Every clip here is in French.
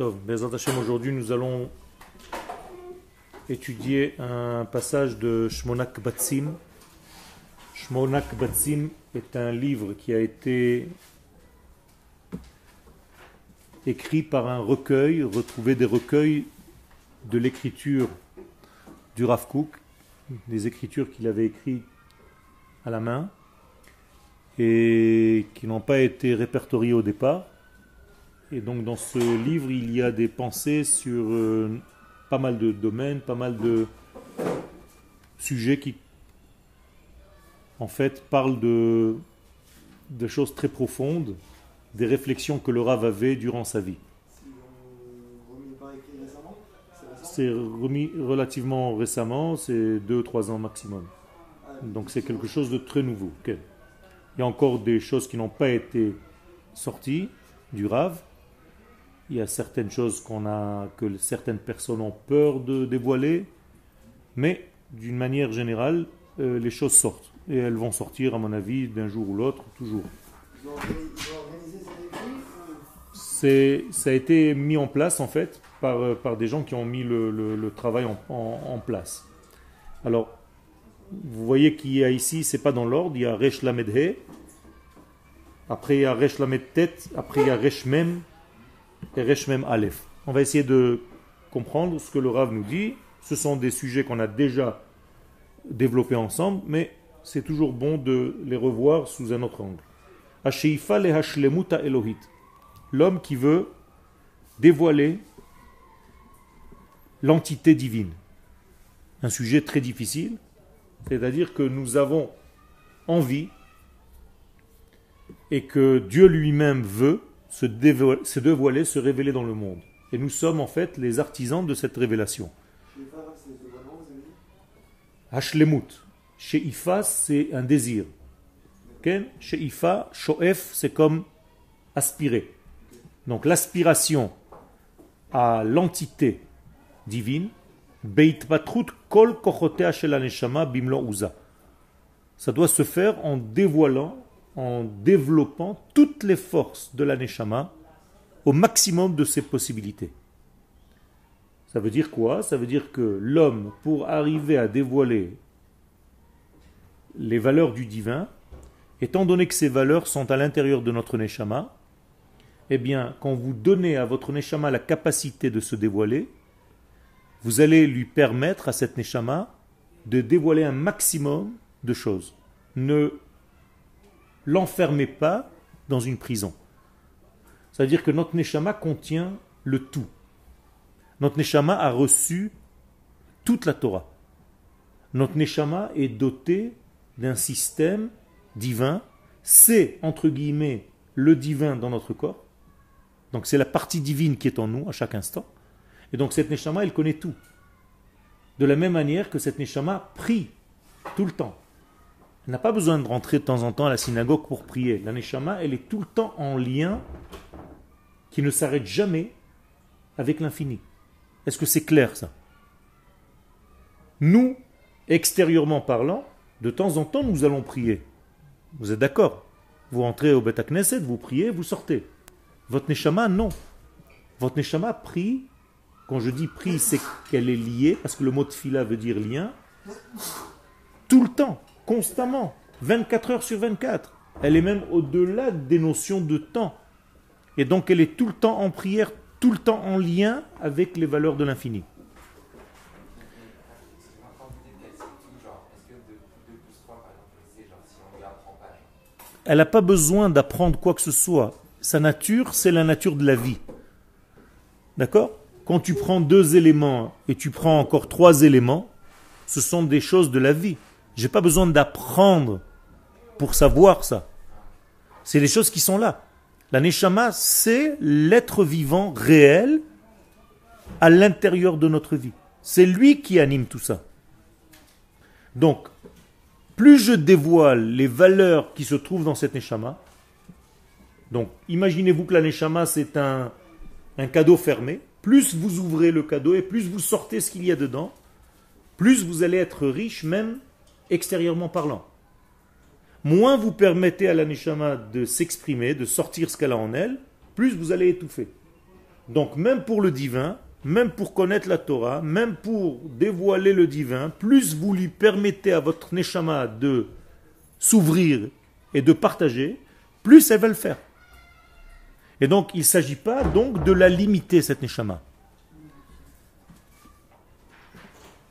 Aujourd'hui nous allons étudier un passage de Shmonak Batsim. Shmonak Batsim est un livre qui a été écrit par un recueil, retrouvé des recueils de l'écriture du Rav Kook, des écritures qu'il avait écrites à la main et qui n'ont pas été répertoriées au départ. Et donc dans ce livre, il y a des pensées sur euh, pas mal de domaines, pas mal de sujets qui en fait parlent de, choses très profondes, des réflexions que le Rav avait durant sa vie. C'est remis relativement récemment, c'est 2-3 ans maximum. Donc c'est quelque chose de très nouveau. Il y a encore des choses qui n'ont pas été sorties du Rav. Il y a certaines choses qu'on a, que certaines personnes ont peur de dévoiler, mais d'une manière générale, euh, les choses sortent. Et elles vont sortir, à mon avis, d'un jour ou l'autre, toujours. C'est, ça a été mis en place, en fait, par, euh, par des gens qui ont mis le, travail en, place. Alors, vous voyez qu'il y a ici, c'est pas dans l'ordre, il y a Resh Lamed après il y a Resh Lamed après il y a Resh Mem, On va essayer de comprendre ce que le Rav nous dit. Ce sont des sujets qu'on a déjà développés ensemble, mais c'est toujours bon de les revoir sous un autre angle. Elohit. L'homme qui veut dévoiler l'entité divine. Un sujet très difficile, c'est-à-dire que nous avons envie et que Dieu lui-même veut se, dévoiler, se se révéler dans le monde. Et nous sommes en fait les artisans de cette révélation. Hashlemut. Chez Ifa, c'est un désir. Chez Ifa, Shoef, c'est comme aspirer. Donc l'aspiration à l'entité divine, Kol Bimlo Uza. Ça doit se faire en dévoilant en développant toutes les forces de l'aneshama au maximum de ses possibilités. Ça veut dire quoi? Ça veut dire que l'homme, pour arriver à dévoiler les valeurs du divin, étant donné que ces valeurs sont à l'intérieur de notre neshama, eh bien, quand vous donnez à votre neshama la capacité de se dévoiler, vous allez lui permettre à cette neshama de dévoiler un maximum de choses. Ne l'enfermez pas dans une prison. C'est-à-dire que notre Neshama contient le tout. Notre Neshama a reçu toute la Torah. Notre Neshama est doté d'un système divin. C'est, entre guillemets, le divin dans notre corps. Donc c'est la partie divine qui est en nous à chaque instant. Et donc cette Neshama, elle connaît tout. De la même manière que cette Neshama prie tout le temps n'a pas besoin de rentrer de temps en temps à la synagogue pour prier. La Neshama, elle est tout le temps en lien qui ne s'arrête jamais avec l'infini. Est-ce que c'est clair ça? Nous, extérieurement parlant, de temps en temps, nous allons prier. Vous êtes d'accord? Vous rentrez au Beth Knesset, vous priez, vous sortez. Votre Neshama, non. Votre Neshama prie. Quand je dis prie, c'est qu'elle est liée, parce que le mot tfila veut dire lien. Tout le temps constamment, 24 heures sur 24. Elle est même au-delà des notions de temps. Et donc elle est tout le temps en prière, tout le temps en lien avec les valeurs de l'infini. Elle n'a pas besoin d'apprendre quoi que ce soit. Sa nature, c'est la nature de la vie. D'accord? Quand tu prends deux éléments et tu prends encore trois éléments, ce sont des choses de la vie. J'ai pas besoin d'apprendre pour savoir ça. C'est les choses qui sont là. La neshama, c'est l'être vivant réel à l'intérieur de notre vie. C'est lui qui anime tout ça. Donc, plus je dévoile les valeurs qui se trouvent dans cette neshama, donc imaginez-vous que la neshama c'est un, un cadeau fermé, plus vous ouvrez le cadeau et plus vous sortez ce qu'il y a dedans, plus vous allez être riche même extérieurement parlant. Moins vous permettez à la de s'exprimer, de sortir ce qu'elle a en elle, plus vous allez étouffer. Donc même pour le divin, même pour connaître la Torah, même pour dévoiler le divin, plus vous lui permettez à votre neshama de s'ouvrir et de partager, plus elle va le faire. Et donc il ne s'agit pas donc de la limiter, cette neshama.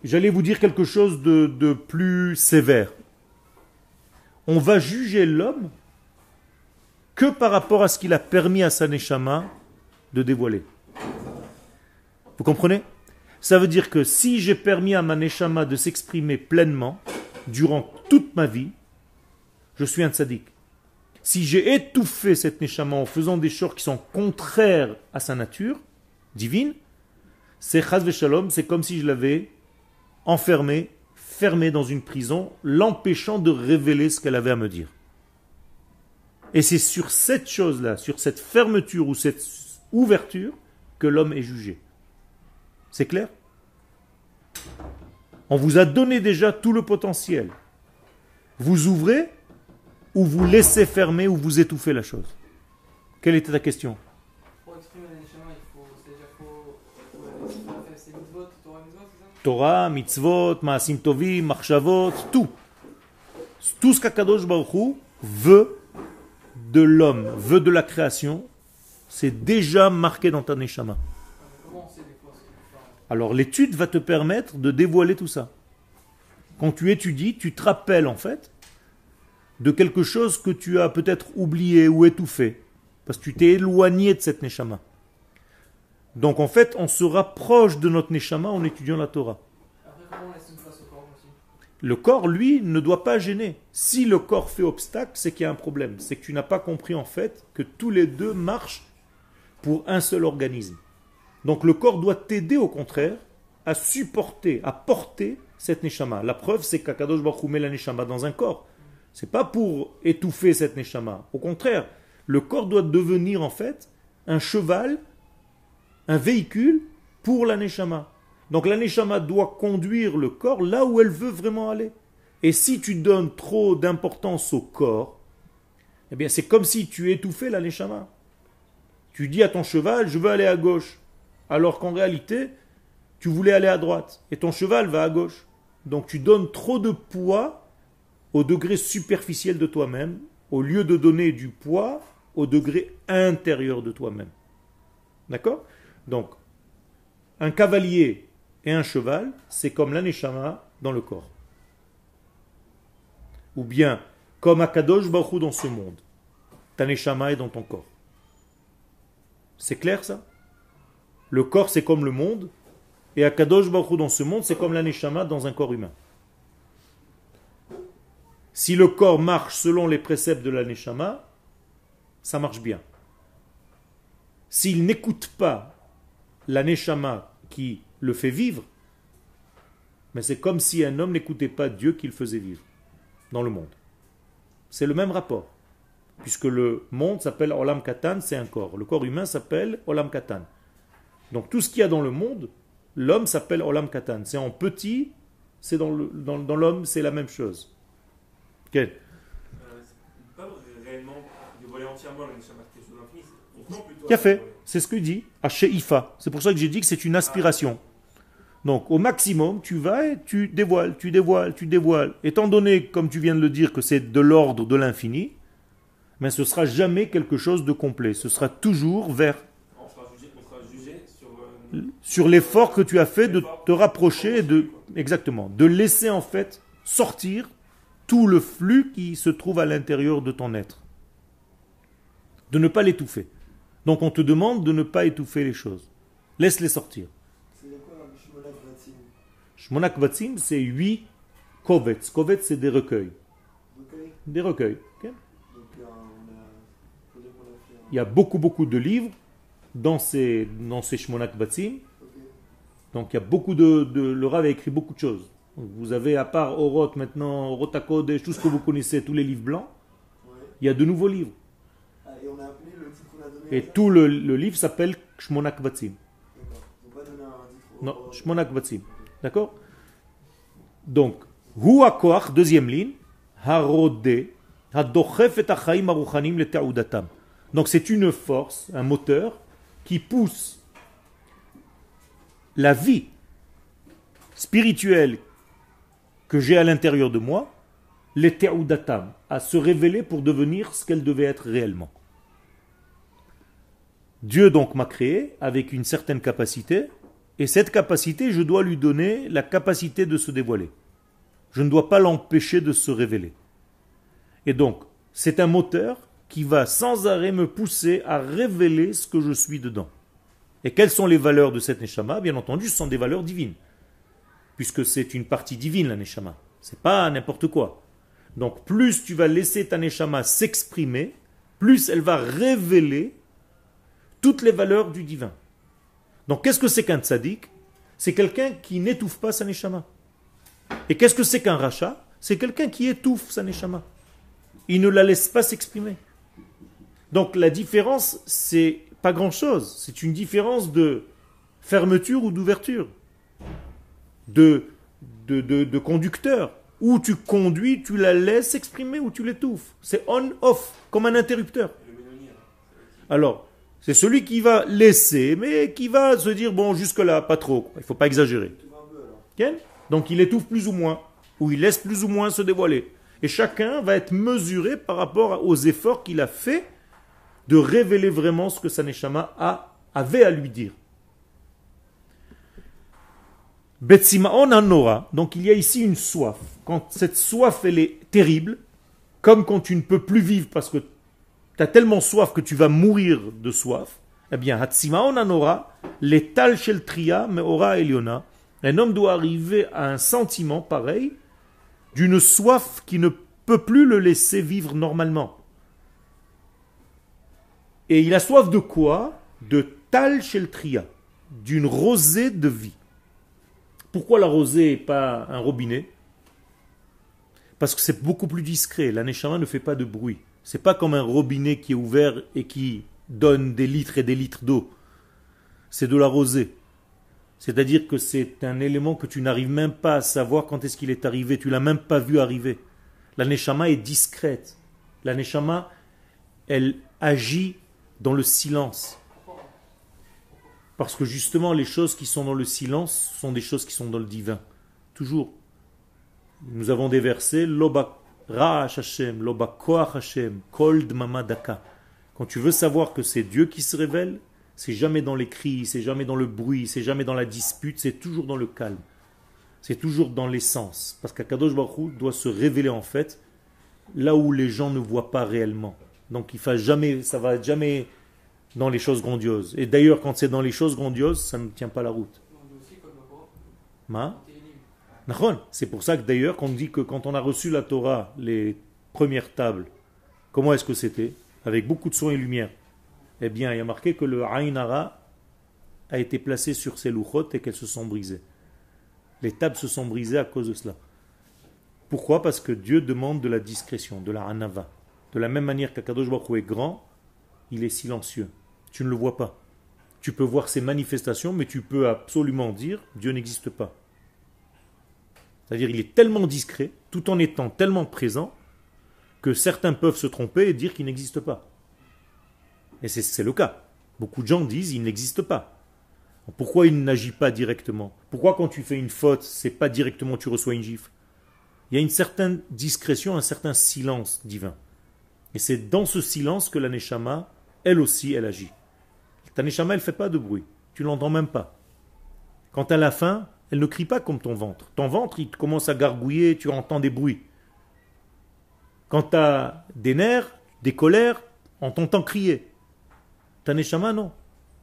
J'allais vous dire quelque chose de, de plus sévère. On va juger l'homme que par rapport à ce qu'il a permis à sa neshama de dévoiler. Vous comprenez? Ça veut dire que si j'ai permis à ma neshama de s'exprimer pleinement durant toute ma vie, je suis un tzaddik. Si j'ai étouffé cette neshama en faisant des choses qui sont contraires à sa nature divine, c'est chaz shalom, c'est comme si je l'avais enfermé, fermé dans une prison, l'empêchant de révéler ce qu'elle avait à me dire. Et c'est sur cette chose-là, sur cette fermeture ou cette ouverture, que l'homme est jugé. C'est clair? On vous a donné déjà tout le potentiel. Vous ouvrez ou vous laissez fermer ou vous étouffez la chose? Quelle était ta question? Torah, mitzvot, maasim tovim, tout. Tout ce qu'Akadosh Baruch veut de l'homme, veut de la création, c'est déjà marqué dans ta neshama. Alors l'étude va te permettre de dévoiler tout ça. Quand tu étudies, tu te rappelles en fait de quelque chose que tu as peut-être oublié ou étouffé, parce que tu t'es éloigné de cette neshama. Donc en fait, on se rapproche de notre neshama en étudiant la Torah. Le corps, lui, ne doit pas gêner. Si le corps fait obstacle, c'est qu'il y a un problème. C'est que tu n'as pas compris en fait que tous les deux marchent pour un seul organisme. Donc le corps doit t'aider au contraire à supporter, à porter cette neshama. La preuve, c'est qu'Akadosh Baruch met la neshama dans un corps. C'est pas pour étouffer cette neshama. Au contraire, le corps doit devenir en fait un cheval un véhicule pour la neshama. Donc la neshama doit conduire le corps là où elle veut vraiment aller. Et si tu donnes trop d'importance au corps, eh bien c'est comme si tu étouffais la neshama. Tu dis à ton cheval, je veux aller à gauche, alors qu'en réalité, tu voulais aller à droite, et ton cheval va à gauche. Donc tu donnes trop de poids au degré superficiel de toi-même, au lieu de donner du poids au degré intérieur de toi-même. D'accord? Donc, un cavalier et un cheval, c'est comme l'aneshama dans le corps. Ou bien, comme Akadosh Baruch dans ce monde. Taneshama est dans ton corps. C'est clair ça? Le corps c'est comme le monde, et Akadosh Baruch dans ce monde c'est comme l'aneshama dans un corps humain. Si le corps marche selon les préceptes de l'aneshama, ça marche bien. S'il n'écoute pas la neshama qui le fait vivre, mais c'est comme si un homme n'écoutait pas Dieu qui le faisait vivre dans le monde. C'est le même rapport, puisque le monde s'appelle Olam Katan, c'est un corps. Le corps humain s'appelle Olam Katan. Donc tout ce qu'il y a dans le monde, l'homme s'appelle Olam Katan. C'est en petit, c'est dans l'homme, c'est la même chose. Euh, fait C'est ce que dit à Sheifa. C'est pour ça que j'ai dit que c'est une aspiration. Donc au maximum, tu vas et tu dévoiles, tu dévoiles, tu dévoiles. Étant donné, comme tu viens de le dire, que c'est de l'ordre de l'infini, mais ce sera jamais quelque chose de complet. Ce sera toujours vers euh, sur l'effort que tu as fait de te rapprocher de exactement, de laisser en fait sortir tout le flux qui se trouve à l'intérieur de ton être. De ne pas l'étouffer. Donc on te demande de ne pas étouffer les choses. Laisse-les sortir. C'est quoi Shmonak Vatzim, c'est huit kovets. Kovets, c'est des recueils. Des recueils. Il y a beaucoup, beaucoup de livres dans ces, dans ces. Donc il y a beaucoup de, de, Le Rav a écrit beaucoup de choses. Vous avez, à part Oroth maintenant, Orotakodesh, tout ce que vous connaissez, tous les livres blancs, il y a de nouveaux livres. Ah, et on a et tout le, le livre s'appelle Shmonak Vatsim. Non, Shmonak Vatsim. D'accord? Donc, Huakoach, deuxième ligne, Harode, Hadochef et Donc c'est une force, un moteur, qui pousse la vie spirituelle que j'ai à l'intérieur de moi, l'Ete'udatam, à se révéler pour devenir ce qu'elle devait être réellement. Dieu donc m'a créé avec une certaine capacité, et cette capacité, je dois lui donner la capacité de se dévoiler. Je ne dois pas l'empêcher de se révéler. Et donc, c'est un moteur qui va sans arrêt me pousser à révéler ce que je suis dedans. Et quelles sont les valeurs de cette Neshama? Bien entendu, ce sont des valeurs divines. Puisque c'est une partie divine, la Neshama. C'est pas n'importe quoi. Donc, plus tu vas laisser ta Neshama s'exprimer, plus elle va révéler toutes les valeurs du divin. Donc qu'est-ce que c'est qu'un tzaddik? C'est quelqu'un qui n'étouffe pas sa neshama. Et qu'est-ce que c'est qu'un rachat? C'est quelqu'un qui étouffe sa neshama. Il ne la laisse pas s'exprimer. Donc la différence, c'est pas grand-chose. C'est une différence de fermeture ou d'ouverture, de, de, de, conducteur. Ou tu conduis, tu la laisses s'exprimer ou tu l'étouffes. C'est on-off, comme un interrupteur. Alors, c'est celui qui va laisser, mais qui va se dire, bon, jusque-là, pas trop. Il ne faut pas exagérer. Donc il étouffe plus ou moins, ou il laisse plus ou moins se dévoiler. Et chacun va être mesuré par rapport aux efforts qu'il a fait de révéler vraiment ce que Saneshama a, avait à lui dire. Betsimaon Anora, donc il y a ici une soif. Quand cette soif, elle est terrible, comme quand tu ne peux plus vivre parce que tu as tellement soif que tu vas mourir de soif, eh bien, Hatsimaon Anora, l'étal shel tria meora eliona, un homme doit arriver à un sentiment pareil d'une soif qui ne peut plus le laisser vivre normalement. Et il a soif de quoi? De tal shel tria, d'une rosée de vie. Pourquoi la rosée et pas un robinet? Parce que c'est beaucoup plus discret. La ne fait pas de bruit. C'est pas comme un robinet qui est ouvert et qui donne des litres et des litres d'eau. C'est de la rosée. C'est-à-dire que c'est un élément que tu n'arrives même pas à savoir quand est-ce qu'il est arrivé. Tu l'as même pas vu arriver. La neshama est discrète. La neshama, elle agit dans le silence. Parce que justement, les choses qui sont dans le silence sont des choses qui sont dans le divin. Toujours. Nous avons des versets, Hashem, Loba Hashem, Kold Mamadaka. Quand tu veux savoir que c'est Dieu qui se révèle, c'est jamais dans les cris, c'est jamais dans le bruit, c'est jamais dans la dispute, c'est toujours dans le calme. C'est toujours dans l'essence. Parce qu'Akadosh Baruch doit se révéler en fait là où les gens ne voient pas réellement. Donc il faut jamais, ça va jamais dans les choses grandioses. Et d'ailleurs, quand c'est dans les choses grandioses, ça ne tient pas la route. Ma? C'est pour ça que d'ailleurs qu'on dit que quand on a reçu la Torah, les premières tables, comment est-ce que c'était? Avec beaucoup de soin et lumière. Eh bien, il y a marqué que le Ainara a été placé sur ces louchotes et qu'elles se sont brisées. Les tables se sont brisées à cause de cela. Pourquoi? Parce que Dieu demande de la discrétion, de la hanava. De la même manière qu'Akadosh Baruch est grand, il est silencieux. Tu ne le vois pas. Tu peux voir ses manifestations, mais tu peux absolument dire Dieu n'existe pas. C'est-à-dire il est tellement discret, tout en étant tellement présent, que certains peuvent se tromper et dire qu'il n'existe pas. Et c'est le cas. Beaucoup de gens disent il n'existe pas. Pourquoi il n'agit pas directement? Pourquoi quand tu fais une faute, c'est pas directement tu reçois une gifle? Il y a une certaine discrétion, un certain silence divin. Et c'est dans ce silence que la Neshama, elle aussi, elle agit. Ta Neshama, elle ne fait pas de bruit. Tu l'entends même pas. Quand elle a faim, elle ne crie pas comme ton ventre. Ton ventre, il commence à gargouiller, tu entends des bruits. Quand tu as des nerfs, des colères, on t'entend crier. Ta neshama, non?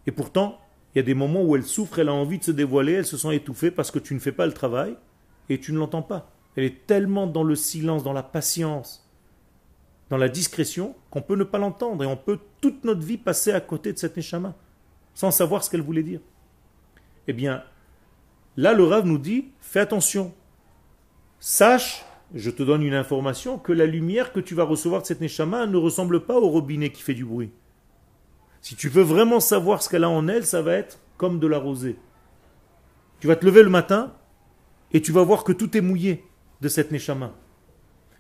Et pourtant, il y a des moments où elle souffre, elle a envie de se dévoiler, elle se sent étouffée parce que tu ne fais pas le travail et tu ne l'entends pas. Elle est tellement dans le silence, dans la patience, dans la discrétion, qu'on peut ne pas l'entendre et on peut toute notre vie passer à côté de cette neshama sans savoir ce qu'elle voulait dire. Eh bien, Là, le Rav nous dit, fais attention. Sache, je te donne une information, que la lumière que tu vas recevoir de cette Neshama ne ressemble pas au robinet qui fait du bruit. Si tu veux vraiment savoir ce qu'elle a en elle, ça va être comme de la rosée. Tu vas te lever le matin et tu vas voir que tout est mouillé de cette Neshama.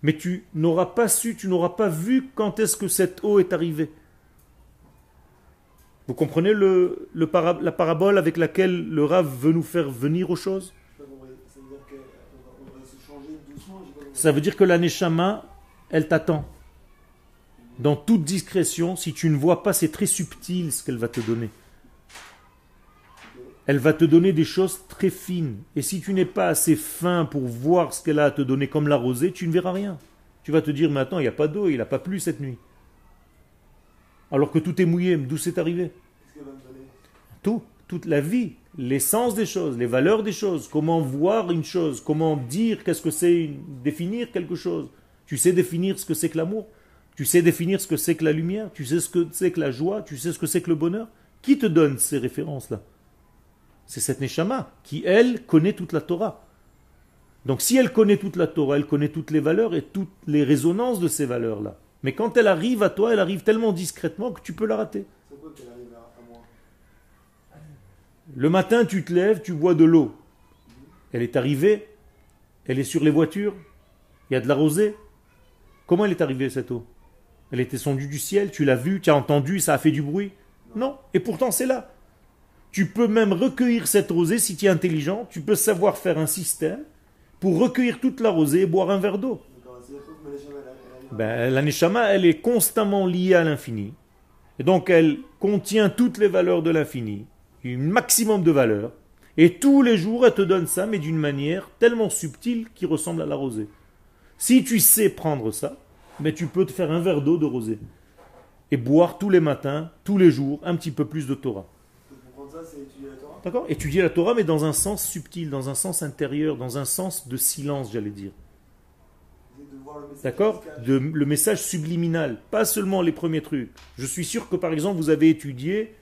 Mais tu n'auras pas su, tu n'auras pas vu quand est-ce que cette eau est arrivée. Vous comprenez la parabole avec laquelle le Rav veut nous faire venir aux choses? Ça veut dire que la Neshama, elle t'attend. Dans toute discrétion, si tu ne vois pas, c'est très subtil ce qu'elle va te donner. Elle va te donner des choses très fines. Et si tu n'es pas assez fin pour voir ce qu'elle a à te donner comme la rosée, tu ne verras rien. Tu vas te dire, mais attends, il n'y a pas d'eau, il n'a pas plu cette nuit. Alors que tout est mouillé, d'où c'est arrivé tout, toute la vie, l'essence des choses, les valeurs des choses, comment voir une chose, comment dire qu'est-ce que c'est, définir quelque chose. Tu sais définir ce que c'est que l'amour, tu sais définir ce que c'est que la lumière, tu sais ce que c'est que la joie, tu sais ce que c'est que le bonheur. Qui te donne ces références-là? C'est cette Neshama qui, elle, connaît toute la Torah. Donc si elle connaît toute la Torah, elle connaît toutes les valeurs et toutes les résonances de ces valeurs-là. Mais quand elle arrive à toi, elle arrive tellement discrètement que tu peux la rater. Le matin, tu te lèves, tu bois de l'eau. Elle est arrivée, elle est sur les voitures, il y a de la rosée. Comment elle est arrivée cette eau? Elle était descendue du ciel, tu l'as vue, tu as entendu, ça a fait du bruit? Non, et pourtant c'est là. Tu peux même recueillir cette rosée si tu es intelligent, tu peux savoir faire un système pour recueillir toute la rosée et boire un verre d'eau. Ben, la Neshama, elle est constamment liée à l'infini. Et donc, elle contient toutes les valeurs de l'infini, un maximum de valeurs. Et tous les jours, elle te donne ça, mais d'une manière tellement subtile qui ressemble à la rosée. Si tu sais prendre ça, ben, tu peux te faire un verre d'eau de rosée. Et boire tous les matins, tous les jours, un petit peu plus de Torah. Pour comprendre ça, c'est étudier la Torah? D'accord? Étudier la Torah, mais dans un sens subtil, dans un sens intérieur, dans un sens de silence, j'allais dire. Essayer de voir le message D'accord Le message subliminal, pas seulement les premiers trucs. Je suis sûr que par exemple vous avez étudié,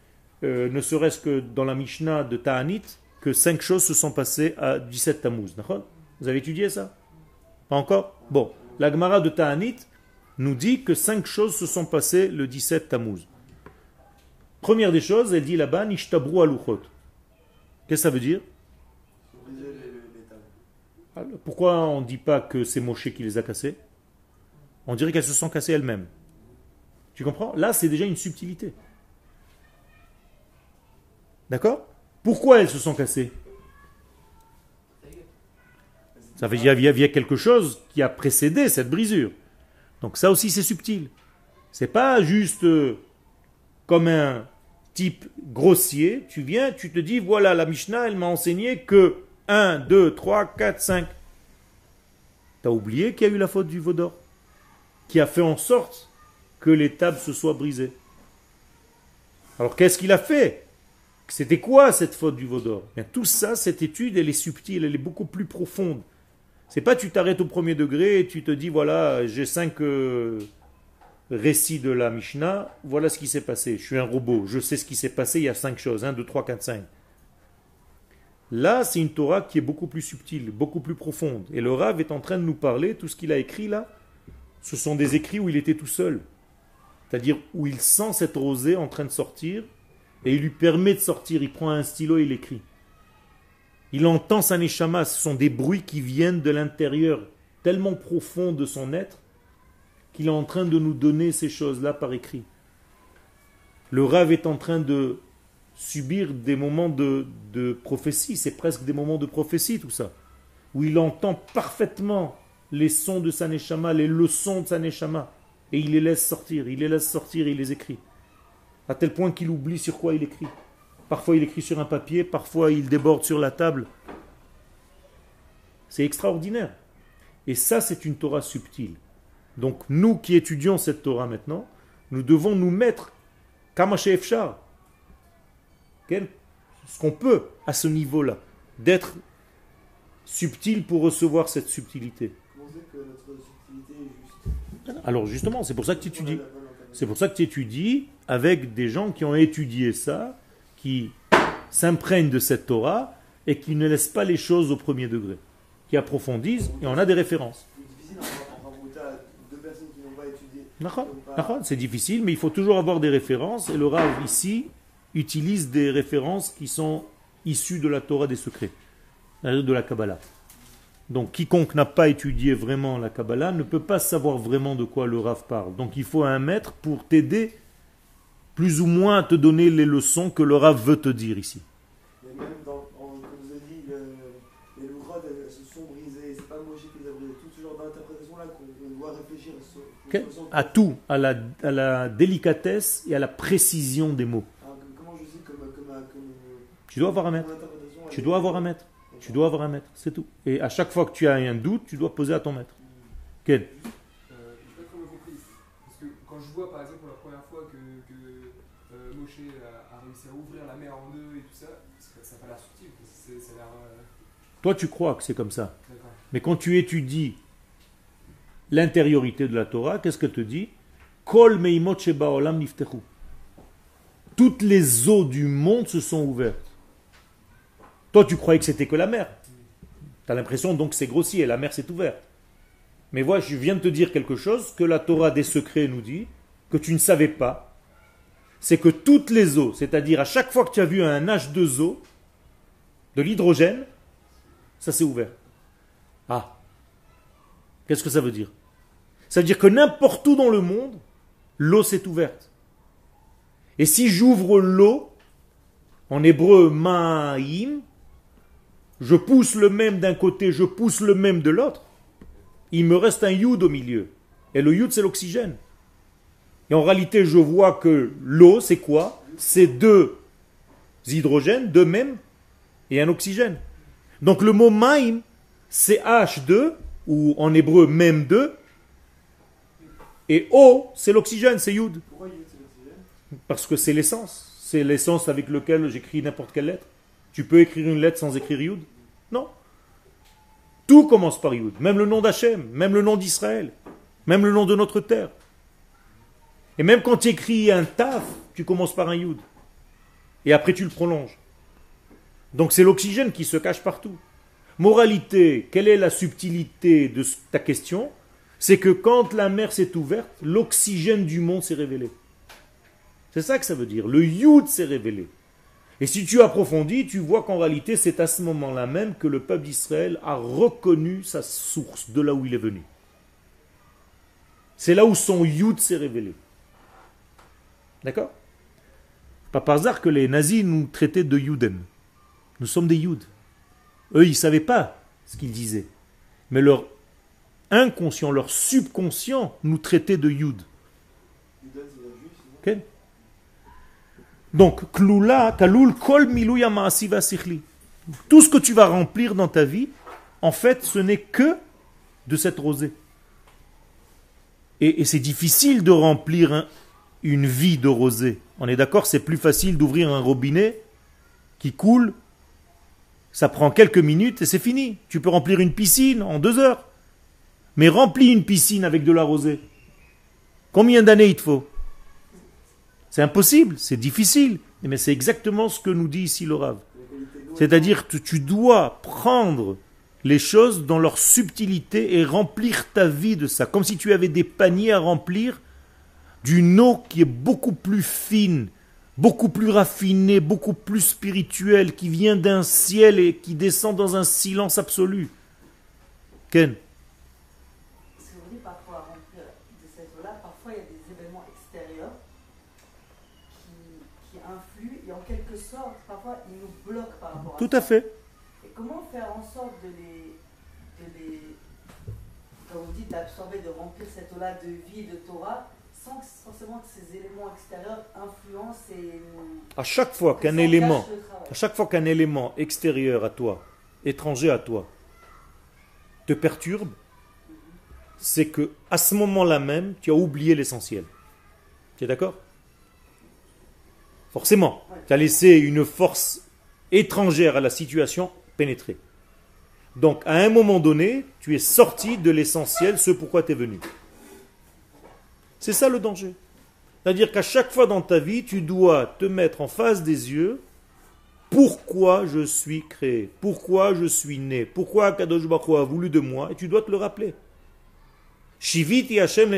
euh, ne serait-ce que dans la Mishnah de Ta'anit, que cinq choses se sont passées à 17 Tammuz. D'accord Vous avez étudié ça Pas encore Bon, la Gemara de Ta'anit nous dit que cinq choses se sont passées le 17 Tammuz. Première des choses, elle dit là-bas, Nishtabru aluchot. Qu'est-ce que ça veut dire Briser les, les, les tables. alors, Pourquoi on ne dit pas que c'est Moshe qui les a cassées On dirait qu'elles se sont cassées elles-mêmes. Tu comprends? Là, c'est déjà une subtilité. D'accord? Pourquoi elles se sont cassées? Ça veut dire qu'il y avait quelque chose qui a précédé cette brisure. Donc ça aussi, c'est subtil. C'est pas juste euh, comme un type grossier. Tu viens, tu te dis, voilà, la Mishnah, elle m'a enseigné que 1, 2, 3, 4, 5. T'as oublié qu'il y a eu la faute du Vaudor qui a fait en sorte que les tables se soient brisées. Alors qu'est-ce qu'il a fait? C'était quoi cette faute du Vaudor Bien, Tout ça, cette étude, elle est subtile, elle est beaucoup plus profonde. C'est pas tu t'arrêtes au premier degré et tu te dis voilà, j'ai cinq euh, récits de la Mishnah, voilà ce qui s'est passé. Je suis un robot, je sais ce qui s'est passé, il y a cinq choses, 1, 2, 3, 4, 5. Là, c'est une Torah qui est beaucoup plus subtile, beaucoup plus profonde. Et le Rav est en train de nous parler, tout ce qu'il a écrit là, ce sont des écrits où il était tout seul. C'est-à-dire où il sent cette rosée en train de sortir, et il lui permet de sortir, il prend un stylo et il écrit. Il entend sa ce sont des bruits qui viennent de l'intérieur, tellement profond de son être, qu'il est en train de nous donner ces choses-là par écrit. Le Rav est en train de subir des moments de, de prophétie, c'est presque des moments de prophétie tout ça, où il entend parfaitement les sons de sa les leçons de sa et il les laisse sortir, il les laisse sortir il les écrit. À tel point qu'il oublie sur quoi il écrit. Parfois il écrit sur un papier, parfois il déborde sur la table. C'est extraordinaire. Et ça, c'est une Torah subtile. Donc nous qui étudions cette Torah maintenant, nous devons nous mettre Kamash Efshar, quel- ce qu'on peut à ce niveau-là, d'être subtil pour recevoir cette subtilité. Alors justement, c'est pour ça que tu étudies. C'est pour ça que tu étudies avec des gens qui ont étudié ça, qui s'imprègnent de cette Torah et qui ne laissent pas les choses au premier degré, qui approfondissent et on a des références. C'est difficile, mais il faut toujours avoir des références et le Rav ici utilise des références qui sont issues de la Torah des secrets, c'est-à-dire de la Kabbalah. Donc quiconque n'a pas étudié vraiment la Kabbalah ne peut pas savoir vraiment de quoi le Rav parle. Donc il faut un maître pour t'aider plus ou moins te donner les leçons que le Rav veut te dire ici. Mais même dans, vous avez dit, le- les elles, se sont brisées, c'est pas Moshe qui les a brisées. Tout ce genre d'interprétation-là qu'on on doit réfléchir sur- À tout, à la, à la délicatesse et à la précision des mots. Alors, comme- comment je dis comme, comme, comme, comme Tu dois avoir un maître. Tu dois avoir un maître. Tu dois avoir un maître, c'est tout. Et à chaque fois que tu as un doute, tu dois poser à ton maître. Quel quand je vois par exemple la première fois que, Moshe a, réussi à ouvrir la mer en deux et tout ça, ça n'a pas l'air subtil. Ça euh, Toi, tu crois que c'est comme ça. Mais quand tu étudies l'intériorité de la Torah, qu'est-ce qu'elle te dit? Kol meimot shebaolam niftechu. Toutes les eaux du monde se sont ouvertes. Toi, tu croyais que c'était que la mer. Tu as l'impression donc que c'est grossier, la mer s'est ouverte. Mais voilà, je viens de te dire quelque chose que la Torah des secrets nous dit, que tu ne savais pas. C'est que toutes les eaux, c'est-à-dire à chaque fois que tu as vu un H2O, de l'hydrogène, ça s'est ouvert. Ah, Qu'est-ce que ça veut dire? Ça veut dire que n'importe où dans le monde, l'eau s'est ouverte. Et si j'ouvre l'eau, en hébreu ma'im, je pousse le même d'un côté, je pousse le même de l'autre, il me reste un yud au milieu. Et le yud, c'est l'oxygène. Et en réalité, je vois que l'eau, c'est quoi? C'est deux hydrogènes, deux mêmes, et un oxygène. Donc le mot ma'im, c'est H2, ou en hébreu même 2, et O, c'est l'oxygène, c'est Yud. Pourquoi il y a c'est l'oxygène? Parce que c'est l'essence. C'est l'essence avec laquelle j'écris n'importe quelle lettre. Tu peux écrire une lettre sans écrire Yud Non. Tout commence par Yud. Même le nom d'Hachem, même le nom d'Israël, même le nom de notre terre. Et même quand tu écris un taf, tu commences par un Yud. Et après tu le prolonges. Donc c'est l'oxygène qui se cache partout. Moralité, quelle est la subtilité de ta question? C'est que quand la mer s'est ouverte, l'oxygène du monde s'est révélé. C'est ça que ça veut dire. Le Yud s'est révélé. Et si tu approfondis, tu vois qu'en réalité, c'est à ce moment-là même que le peuple d'Israël a reconnu sa source, de là où il est venu. C'est là où son Yud s'est révélé. D'accord? Pas par hasard que les nazis nous traitaient de Yuden. Nous sommes des Yud. Eux, ils ne savaient pas ce qu'ils disaient. Mais leur inconscient, leur subconscient nous traitait de Yud c'est la juif, sinon. Ok Donc, Kloula, Kol Milouya Maasi Vasichli. Tout ce que tu vas remplir dans ta vie, en fait, ce n'est que de cette rosée. Et, c'est difficile de remplir un- une vie de rosée. On est d'accord, c'est plus facile d'ouvrir un robinet qui coule. Ça prend quelques minutes et c'est fini. Tu peux remplir une piscine en deux heures. Mais remplis une piscine avec de la rosée. Combien d'années il te faut? C'est impossible, c'est difficile. Mais c'est exactement ce que nous dit ici le Rav. C'est-à-dire que tu dois prendre les choses dans leur subtilité et remplir ta vie de ça. Comme si tu avais des paniers à remplir d'une eau qui est beaucoup plus fine, beaucoup plus raffinée, beaucoup plus spirituelle, qui vient d'un ciel et qui descend dans un silence absolu. Ken Ce que vous dites parfois à remplir de cette eau-là, parfois il y a des événements extérieurs qui, qui influent et en quelque sorte, parfois ils nous bloquent par rapport à Tout à fait. Et comment faire en sorte de les, de les vous dites, d'absorber, de remplir cette eau-là de vie, de Torah, sans que forcément que ces éléments extérieurs influencent et À chaque fois qu'un élément. À chaque fois qu'un élément extérieur à toi, étranger à toi, te perturbe, c'est que à ce moment-là même, tu as oublié l'essentiel. Tu es d'accord? Forcément, tu as laissé une force étrangère à la situation pénétrer. Donc, à un moment donné, tu es sorti de l'essentiel, ce pourquoi tu es venu. C'est ça le danger. C'est-à-dire qu'à chaque fois dans ta vie, tu dois te mettre en face des yeux pourquoi je suis créé, pourquoi je suis né, pourquoi Kadosh Baruch a voulu de moi, et tu dois te le rappeler. Shiviti Hashem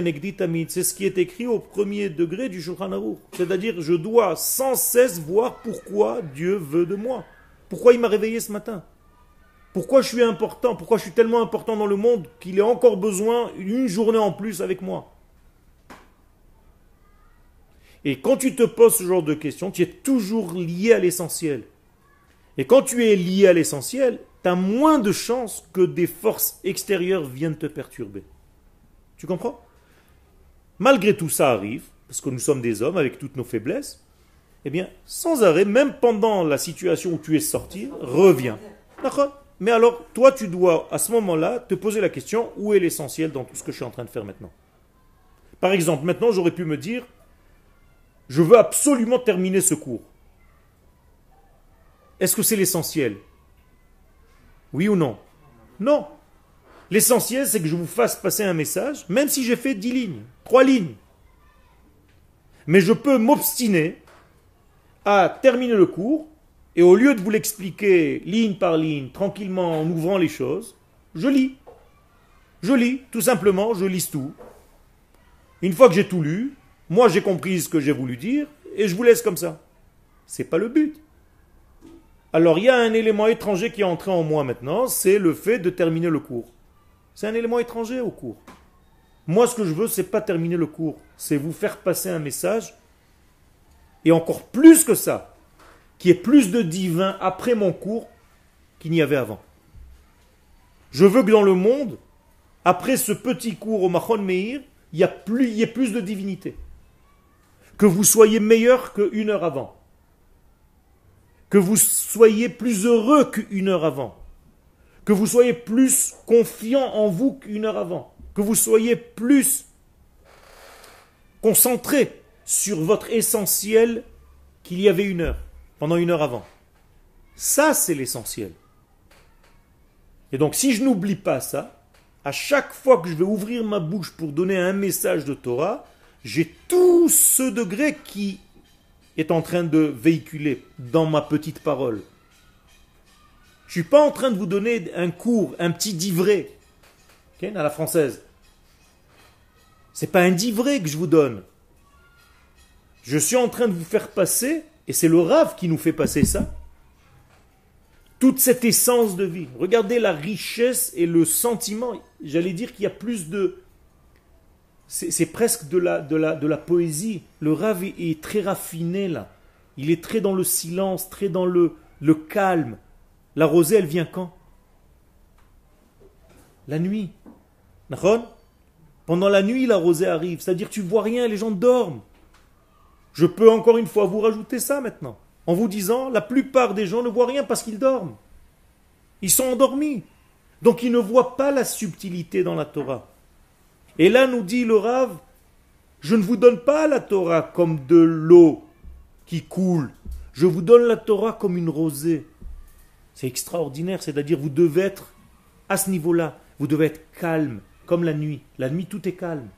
c'est ce qui est écrit au premier degré du Shulchan. C'est-à-dire, je dois sans cesse voir pourquoi Dieu veut de moi. Pourquoi il m'a réveillé ce matin? Pourquoi je suis important? Pourquoi je suis tellement important dans le monde qu'il ait encore besoin une journée en plus avec moi? Et quand tu te poses ce genre de questions, tu es toujours lié à l'essentiel. Et quand tu es lié à l'essentiel, tu as moins de chances que des forces extérieures viennent te perturber. Tu comprends? Malgré tout ça arrive, parce que nous sommes des hommes avec toutes nos faiblesses, eh bien, sans arrêt, même pendant la situation où tu es sorti, reviens. D'accord? Mais alors, toi, tu dois, à ce moment-là, te poser la question, où est l'essentiel dans tout ce que je suis en train de faire maintenant? Par exemple, maintenant, j'aurais pu me dire, je veux absolument terminer ce cours. Est-ce que c'est l'essentiel? Oui ou non? Non. L'essentiel, c'est que je vous fasse passer un message, même si j'ai fait 10 lignes, 3 lignes. Mais je peux m'obstiner à terminer le cours, et au lieu de vous l'expliquer ligne par ligne, tranquillement, en ouvrant les choses, je lis. Je lis, tout simplement, je lis tout. Une fois que j'ai tout lu, moi j'ai compris ce que j'ai voulu dire, et je vous laisse comme ça. C'est pas le but. Alors il y a un élément étranger qui est entré en moi maintenant, c'est le fait de terminer le cours. C'est un élément étranger au cours. Moi ce que je veux, c'est pas terminer le cours, c'est vous faire passer un message et encore plus que ça, qui est plus de divin après mon cours qu'il n'y avait avant. Je veux que dans le monde, après ce petit cours au Mahon Meir, il y, il y ait plus de divinité. Que vous soyez meilleur qu'une heure avant. Que vous soyez plus heureux qu'une heure avant. Que vous soyez plus confiant en vous qu'une heure avant. Que vous soyez plus concentré sur votre essentiel qu'il y avait une heure, pendant une heure avant. Ça, c'est l'essentiel. Et donc, si je n'oublie pas ça, à chaque fois que je vais ouvrir ma bouche pour donner un message de Torah, j'ai tout ce degré qui est en train de véhiculer dans ma petite parole. Je ne suis pas en train de vous donner un cours, un petit divré, à la française. C'est pas un divré que je vous donne. Je suis en train de vous faire passer, et c'est le rave qui nous fait passer ça, toute cette essence de vie. Regardez la richesse et le sentiment. J'allais dire qu'il y a plus de... C'est presque de la, de, la, de la poésie. Le rave est, très raffiné là. Il est très dans le silence, très dans le, le calme. La rosée, elle vient quand? La nuit. Pendant la nuit, la rosée arrive. C'est-à-dire tu vois rien, les gens dorment. Je peux encore une fois vous rajouter ça maintenant, en vous disant, la plupart des gens ne voient rien parce qu'ils dorment. Ils sont endormis. Donc ils ne voient pas la subtilité dans la Torah. Et là nous dit le Rav, je ne vous donne pas la Torah comme de l'eau qui coule. Je vous donne la Torah comme une rosée. C'est extraordinaire, c'est-à-dire vous devez être à ce niveau-là. Vous devez être calme, comme la nuit. La nuit, tout est calme.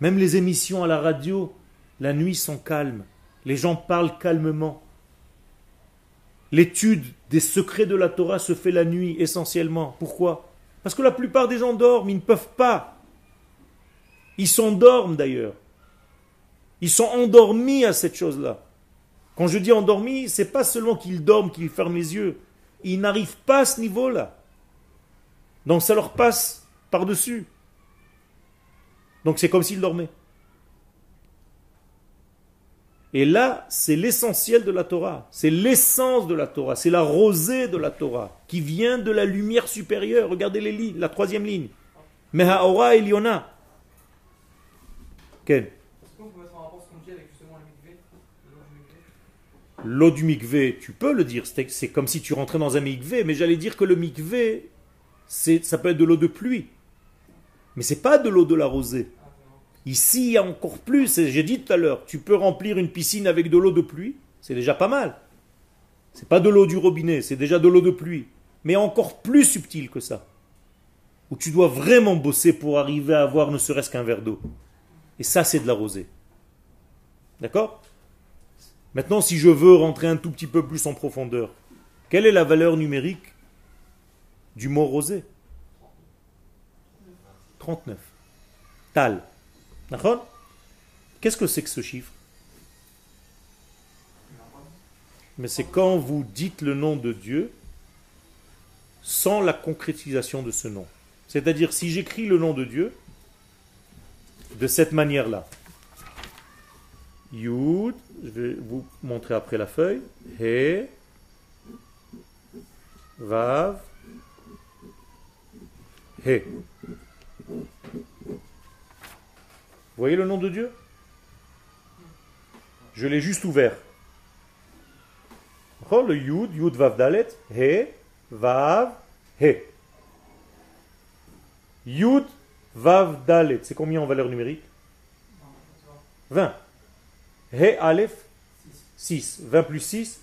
Même les émissions à la radio, la nuit sont calmes. Les gens parlent calmement. L'étude des secrets de la Torah se fait la nuit essentiellement. Pourquoi? Parce que la plupart des gens dorment, ils ne peuvent pas. Ils s'endorment d'ailleurs. Ils sont endormis à cette chose-là. Quand je dis endormis, c'est pas seulement qu'ils dorment, qu'ils ferment les yeux. Ils n'arrivent pas à ce niveau-là. Donc ça leur passe par-dessus. Donc c'est comme s'ils dormaient. Et là, c'est l'essentiel de la Torah, c'est l'essence de la Torah, c'est la rosée de la Torah, qui vient de la lumière supérieure. Regardez les lignes, la troisième ligne. Mehaora Eliona. Quel L'eau du mikvé, tu peux le dire, c'est comme si tu rentrais dans un mikvé, mais j'allais dire que le mikvé, ça peut être de l'eau de pluie. Mais c'est pas de l'eau de la rosée. Ici, il y a encore plus. J'ai dit tout à l'heure, tu peux remplir une piscine avec de l'eau de pluie, c'est déjà pas mal. C'est pas de l'eau du robinet, c'est déjà de l'eau de pluie. Mais encore plus subtil que ça. Où tu dois vraiment bosser pour arriver à avoir ne serait-ce qu'un verre d'eau. Et ça, c'est de la rosée. D'accord? Maintenant, si je veux rentrer un tout petit peu plus en profondeur, quelle est la valeur numérique du mot rosé? 39. Tal. Qu'est-ce que c'est que ce chiffre? Mais c'est quand vous dites le nom de Dieu sans la concrétisation de ce nom. C'est-à-dire si j'écris le nom de Dieu de cette manière-là, Yud, je vais vous montrer après la feuille. He, Vav, He. Voyez le nom de Dieu? Je l'ai juste ouvert. Oh, le Yud, Yud Vav Dalet, He, Vav, He. Yud, Vav Dalet. C'est combien en valeur numérique? 20. He Aleph 6. 20 plus 6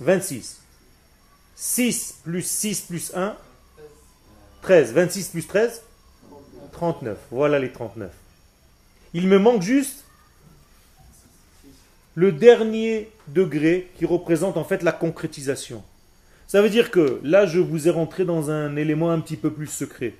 26. 6 plus 6 plus 1 13. 26 plus 13 39. Voilà les 39. Il me manque juste le dernier degré qui représente en fait la concrétisation. Ça veut dire que là, je vous ai rentré dans un élément un petit peu plus secret.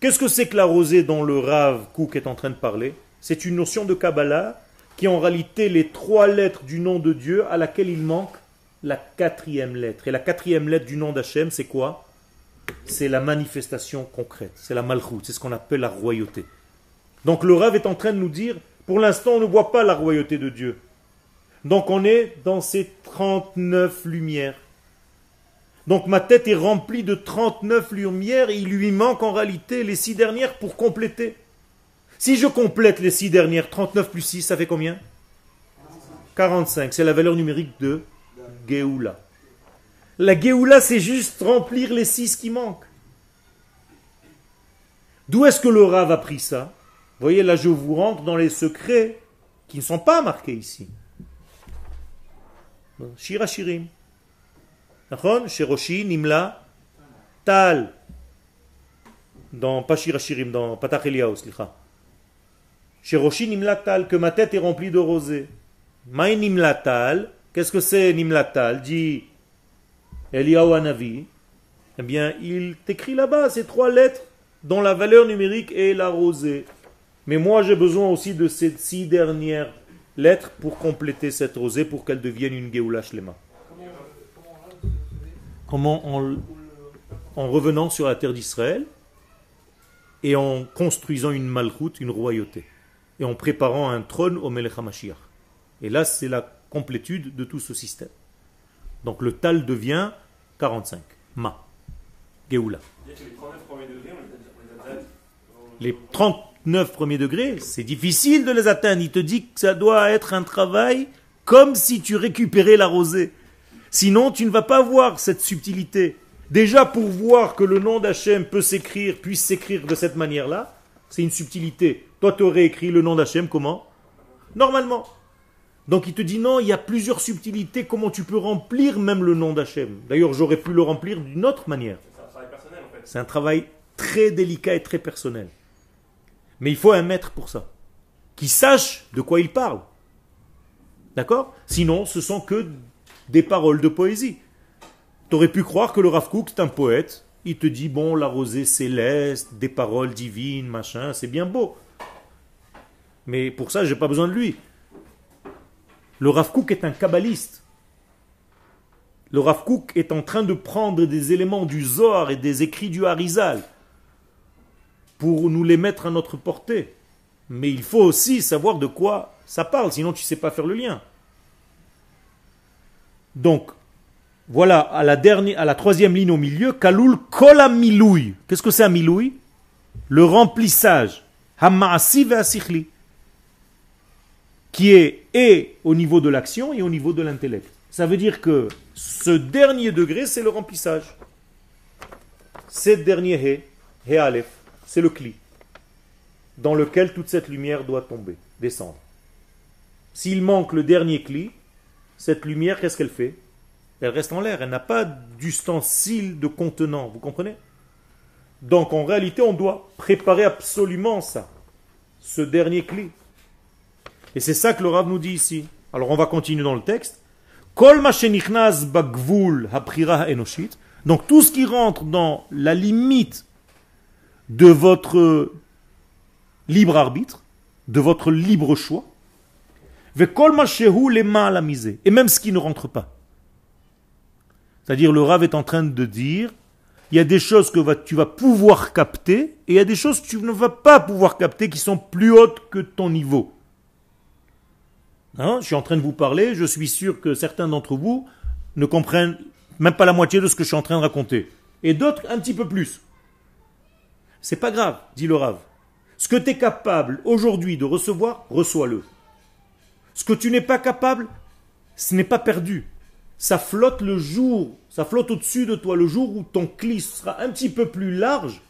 Qu'est-ce que c'est que la rosée dont le Rav Kouk est en train de parler? C'est une notion de Kabbalah qui est en réalité les trois lettres du nom de Dieu à laquelle il manque la quatrième lettre. Et la quatrième lettre du nom d'Hachem, c'est quoi? C'est la manifestation concrète, c'est la malchoute, c'est ce qu'on appelle la royauté. Donc le Rav est en train de nous dire, pour l'instant on ne voit pas la royauté de Dieu. Donc on est dans ces 39 lumières. Donc ma tête est remplie de 39 lumières il lui manque en réalité les six dernières pour compléter. Si je complète les six dernières, 39 plus 6, ça fait combien? 45. C'est la valeur numérique de Géoula. La Géoula, c'est juste remplir les six qui manquent. D'où est-ce que le Rav a pris ça? Vous voyez, là, je vous rentre dans les secrets qui ne sont pas marqués ici. Shira Shirim. Sheroshi, Nimla, Tal. Dans, pas Shira Shirim, dans Patach. Sheroshi Nimlatal, que ma tête est remplie de rosée. Maï Nimlatal, qu'est-ce que c'est Nimlatal? Dit Eliyahu Anavi. Eh bien, il t'écrit là-bas ces trois lettres dont la valeur numérique est la rosée. Mais moi, j'ai besoin aussi de ces six dernières lettres pour compléter cette rosée, pour qu'elle devienne une Geoula Shlema. Comment en, en revenant sur la terre d'Israël et en construisant une malchoute, une royauté, et en préparant un trône au Melech HaMashiach. Et là, c'est la complétude de tout ce système. Donc le tal devient 45. Ma. Geoula. Les 39 premiers degrés, c'est difficile de les atteindre. Il te dit que ça doit être un travail comme si tu récupérais la rosée. Sinon, tu ne vas pas voir cette subtilité. Déjà, pour voir que le nom d'Hachem peut s'écrire, puisse s'écrire de cette manière-là, c'est une subtilité. Toi, tu aurais écrit le nom d'Hachem comment Normalement. Donc il te dit non, il y a plusieurs subtilités, comment tu peux remplir même le nom d'Hachem. D'ailleurs, j'aurais pu le remplir d'une autre manière. C'est un travail très délicat et très personnel. Mais il faut un maître pour ça, qui sache de quoi il parle. D'accord? Sinon, ce sont que des paroles de poésie. Tu aurais pu croire que le Rav Kook, c'est un poète. Il te dit, bon, la rosée céleste, des paroles divines, machin, c'est bien beau. Mais pour ça, j'ai pas besoin de lui. Le Rav Kook est un kabbaliste. Le Rav Kook est en train de prendre des éléments du Zohar et des écrits du Harizal pour nous les mettre à notre portée. Mais il faut aussi savoir de quoi ça parle, sinon tu ne sais pas faire le lien. Donc, voilà, à la, troisième ligne au milieu, Kalul Kola Milouy. Qu'est-ce que c'est un Milouy Le remplissage. Hamasi Asichli. Qui est et au niveau de l'action et au niveau de l'intellect. Ça veut dire que ce dernier degré, c'est le remplissage. Ce dernier He, He Aleph, c'est le cli dans lequel toute cette lumière doit tomber, descendre. S'il manque le dernier cli, cette lumière, qu'est-ce qu'elle fait? Elle reste en l'air, elle n'a pas d'ustensile de contenant, vous comprenez? Donc en réalité, on doit préparer absolument ça, ce dernier cli. Et c'est ça que le Rav nous dit ici. Alors on va continuer dans le texte. Donc tout ce qui rentre dans la limite de votre libre arbitre, de votre libre choix, et même ce qui ne rentre pas. C'est-à-dire le Rav est en train de dire, il y a des choses que tu vas pouvoir capter, et il y a des choses que tu ne vas pas pouvoir capter qui sont plus hautes que ton niveau. Hein, je suis en train de vous parler, je suis sûr que certains d'entre vous ne comprennent même pas la moitié de ce que je suis en train de raconter. Et d'autres un petit peu plus. C'est pas grave, dit le Rav. Ce que tu es capable aujourd'hui de recevoir, reçois-le. Ce que tu n'es pas capable, ce n'est pas perdu. Ça flotte le jour, ça flotte au-dessus de toi le jour où ton clis sera un petit peu plus large.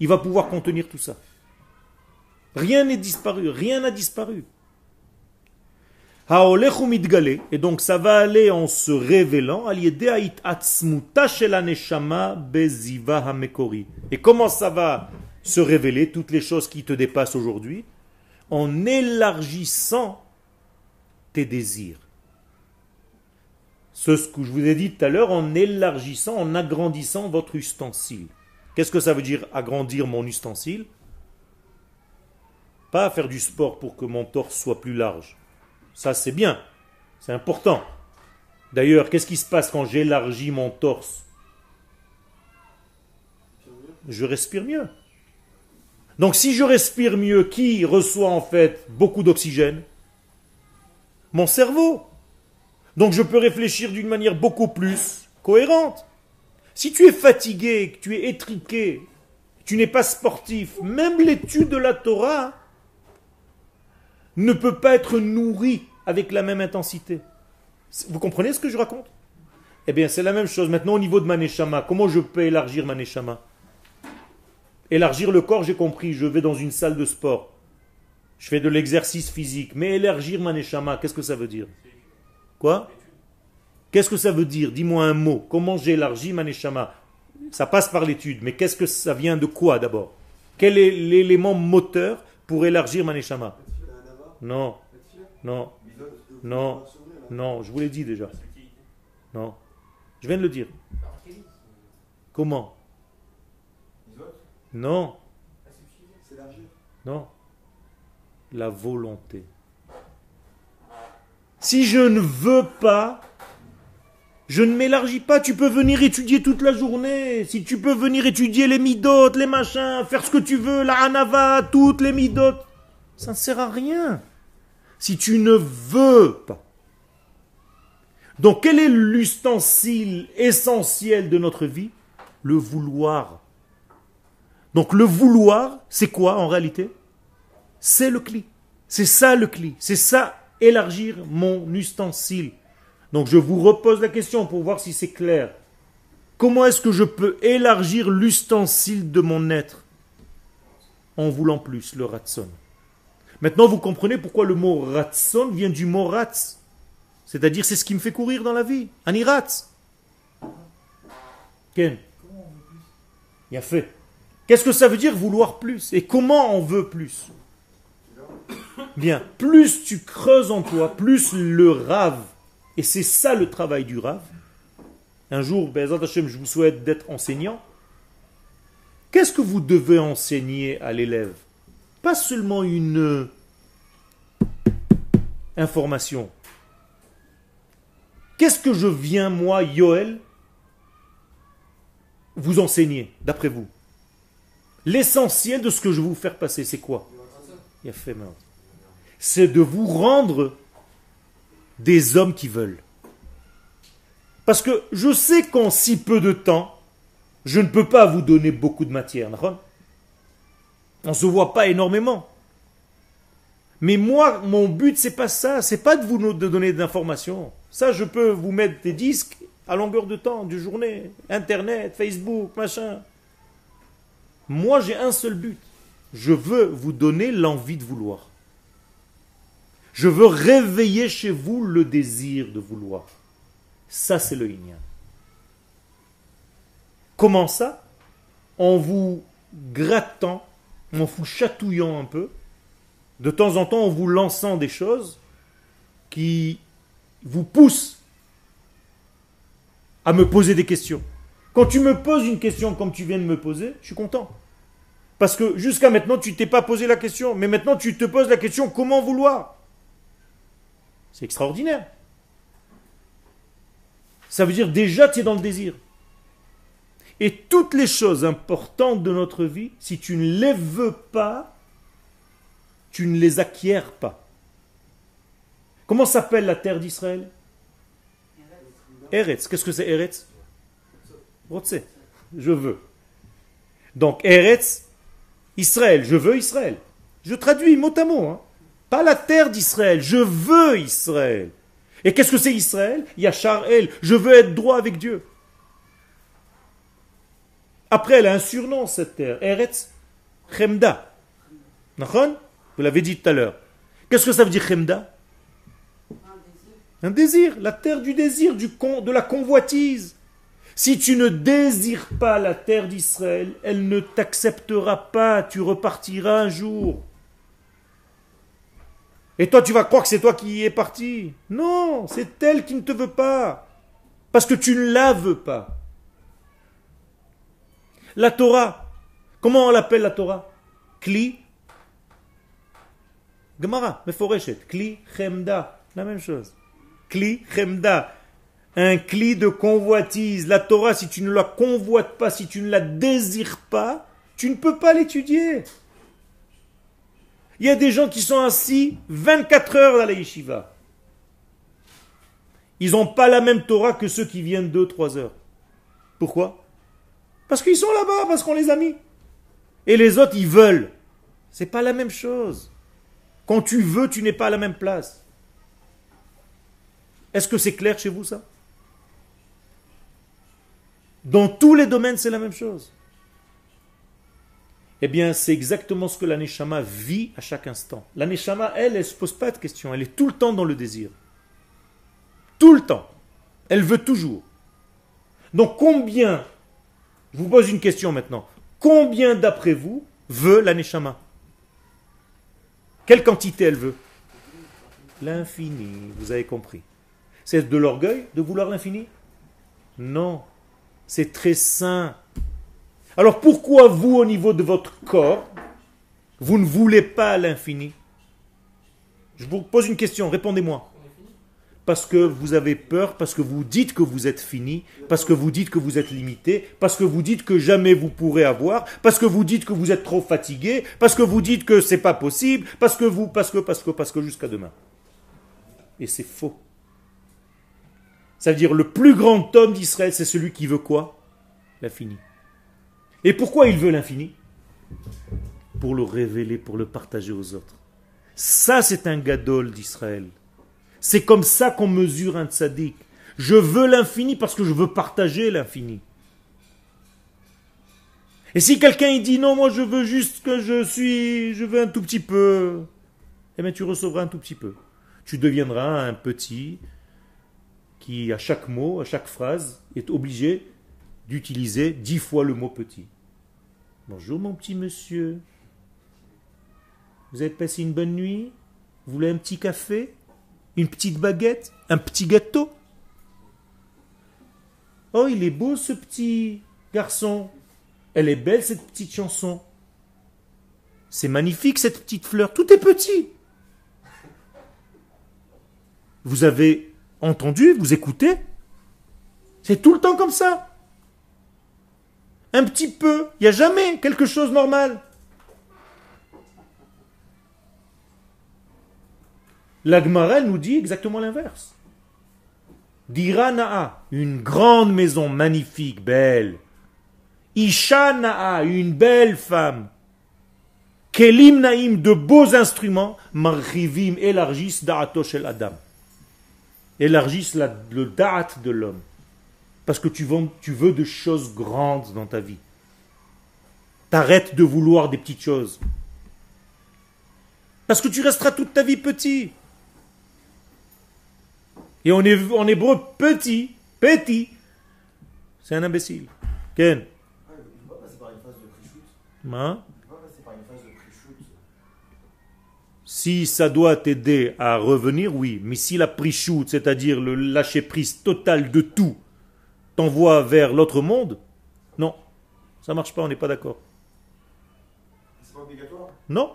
Il va pouvoir contenir tout ça. Rien n'est disparu, rien n'a disparu. Et donc ça va aller en se révélant. Et comment ça va se révéler, toutes les choses qui te dépassent aujourd'hui? En élargissant tes désirs. Ce que je vous ai dit tout à l'heure, en élargissant, en agrandissant votre ustensile. Qu'est-ce que ça veut dire agrandir mon ustensile? Pas faire du sport pour que mon torse soit plus large. Ça, c'est bien. C'est important. D'ailleurs, qu'est-ce qui se passe quand j'élargis mon torse? Je respire mieux. Donc si je respire mieux, qui reçoit en fait beaucoup d'oxygène? Mon cerveau. Donc je peux réfléchir d'une manière beaucoup plus cohérente. Si tu es fatigué, que tu es étriqué, tu n'es pas sportif, même l'étude de la Torah ne peut pas être nourri avec la même intensité. Vous comprenez ce que je raconte? Eh bien, c'est la même chose. Maintenant, au niveau de Maneshama, comment je peux élargir Maneshama Élargir le corps, j'ai compris, je vais dans une salle de sport. Je fais de l'exercice physique. Mais élargir Maneshama, qu'est-ce que ça veut dire? Quoi? Qu'est-ce que ça veut dire? Dis-moi un mot. Comment j'élargis Maneshama Ça passe par l'étude, mais qu'est-ce que ça vient de quoi d'abord? Quel est l'élément moteur pour élargir Maneshama non, non, non, non, je vous l'ai dit déjà. Non, je viens de le dire. Comment? Non. Non. La volonté. Si je ne veux pas, je ne m'élargis pas. Tu peux venir étudier toute la journée. Si tu peux venir étudier les midotes, les machins, faire ce que tu veux, la hanava, toutes les midotes, ça ne sert à rien si tu ne veux pas. Donc quel est l'ustensile essentiel de notre vie? Le vouloir. Donc le vouloir, c'est quoi en réalité? C'est le cli. C'est ça le cli. C'est ça élargir mon ustensile. Donc je vous repose la question pour voir si c'est clair. Comment est-ce que je peux élargir l'ustensile de mon être en voulant plus le ratson? Maintenant, vous comprenez pourquoi le mot ratson vient du mot ratz. C'est-à-dire, c'est ce qui me fait courir dans la vie. Aniratz. Ken Il a fait. Qu'est-ce que ça veut dire vouloir plus? Et comment on veut plus? Bien, plus tu creuses en toi, plus le rave, et c'est ça le travail du rave. Un jour, je vous souhaite d'être enseignant. Qu'est-ce que vous devez enseigner à l'élève? Pas seulement une information. Qu'est-ce que je viens, moi, Yoel, vous enseigner, d'après vous? L'essentiel de ce que je vais vous faire passer, c'est quoi? C'est de vous rendre des hommes qui veulent. Parce que je sais qu'en si peu de temps, je ne peux pas vous donner beaucoup de matière. On ne se voit pas énormément. Mais moi, mon but, c'est pas ça. C'est pas de vous de donner d'informations. Ça, je peux vous mettre des disques à longueur de temps, du journée, Internet, Facebook, machin. Moi, j'ai un seul but. Je veux vous donner l'envie de vouloir. Je veux réveiller chez vous le désir de vouloir. Ça, c'est le Inyan. Comment ça? En vous grattant en vous chatouillant un peu, de temps en temps en vous lançant des choses qui vous poussent à me poser des questions. Quand tu me poses une question comme tu viens de me poser, je suis content. Parce que jusqu'à maintenant, tu t'es pas posé la question, mais maintenant tu te poses la question comment vouloir? C'est extraordinaire. Ça veut dire déjà tu es dans le désir. Et toutes les choses importantes de notre vie, si tu ne les veux pas, tu ne les acquiers pas. Comment s'appelle la terre d'Israël? Eretz. Qu'est-ce que c'est Eretz? Je veux. Donc Eretz, Israël. Je veux Israël. Je traduis mot à mot. hein. Pas la terre d'Israël. Je veux Israël. Et qu'est-ce que c'est Israël? Yachar El. Je veux être droit avec Dieu. Après, elle a un surnom, cette terre. Eretz Chemda. Vous l'avez dit tout à l'heure. Qu'est-ce que ça veut dire Chemda? Un désir. Un désir, la terre du désir, de la convoitise. Si tu ne désires pas la terre d'Israël, elle ne t'acceptera pas, tu repartiras un jour. Et toi, tu vas croire que c'est toi qui y es parti. Non, c'est elle qui ne te veut pas. Parce que tu ne la veux pas. La Torah, comment on l'appelle la Torah? Kli Gemara, Meforeshet, Kli Chemda, la même chose. Kli Chemda, un cli de convoitise. La Torah, si tu ne la convoites pas, si tu ne la désires pas, tu ne peux pas l'étudier. Il y a des gens qui sont assis 24 heures dans la yeshiva. Ils n'ont pas la même Torah que ceux qui viennent 2-3 heures. Pourquoi? Parce qu'ils sont là-bas, parce qu'on les a mis. Et les autres, ils veulent. C'est pas la même chose. Quand tu veux, tu n'es pas à la même place. Est-ce que c'est clair chez vous ça? Dans tous les domaines, c'est la même chose. Eh bien, c'est exactement ce que l'aneshama vit à chaque instant. L'aneshama, elle, elle ne se pose pas de questions. Elle est tout le temps dans le désir. Tout le temps. Elle veut toujours. Donc, combien, je vous pose une question maintenant, combien d'après vous veut l'aneshama Quelle quantité elle veut? L'infini, vous avez compris. C'est de l'orgueil de vouloir l'infini? Non. C'est très sain. Alors pourquoi vous, au niveau de votre corps, vous ne voulez pas l'infini? Je vous pose une question, répondez-moi. Parce que vous avez peur, parce que vous dites que vous êtes fini, parce que vous dites que vous êtes limité, parce que vous dites que jamais vous pourrez avoir, parce que vous dites que vous êtes trop fatigué, parce que vous dites que c'est pas possible, parce que vous, parce que, parce que, parce que jusqu'à demain. Et c'est faux. Ça veut dire le plus grand homme d'Israël, c'est celui qui veut quoi? L'infini. Et pourquoi il veut l'infini? Pour le révéler, pour le partager aux autres. Ça, c'est un gadol d'Israël. C'est comme ça qu'on mesure un tzaddik. Je veux l'infini parce que je veux partager l'infini. Et si quelqu'un dit non, moi je veux juste que je suis, je veux un tout petit peu, eh bien tu recevras un tout petit peu. Tu deviendras un petit qui, à chaque mot, à chaque phrase, est obligé d'utiliser dix fois le mot petit. Bonjour mon petit monsieur. Vous avez passé une bonne nuit? Vous voulez un petit café? Une petite baguette? Un petit gâteau? Oh, il est beau ce petit garçon. Elle est belle cette petite chanson. C'est magnifique cette petite fleur. Tout est petit. Vous avez entendu Vous écoutez C'est tout le temps comme ça. Un petit peu. Il n'y a jamais quelque chose de normal. L'Agmara nous dit exactement l'inverse. Dira Na'a, une grande maison magnifique, belle. Isha Na'a, une belle femme. Kelim Naïm, de beaux instruments. Marrivim, élargissent Da'ato shel Adam. Élargissent la- le Da'at de l'homme. Parce que tu veux, tu veux de choses grandes dans ta vie. T'arrêtes de vouloir des petites choses. Parce que tu resteras toute ta vie petit. Et en, hév- en hébreu, petit, petit, c'est un imbécile. Ken Ah, il ne va passer par une phase de pré-shoot. Hein Il ne va passer par une phase de pré-shoot. Si ça doit t'aider à revenir, oui. Mais si la prise-shoot, c'est-à-dire le lâcher-prise total de tout, t'envoie vers l'autre monde, non. Ça marche pas, on n'est pas d'accord. C'est pas obligatoire? Non.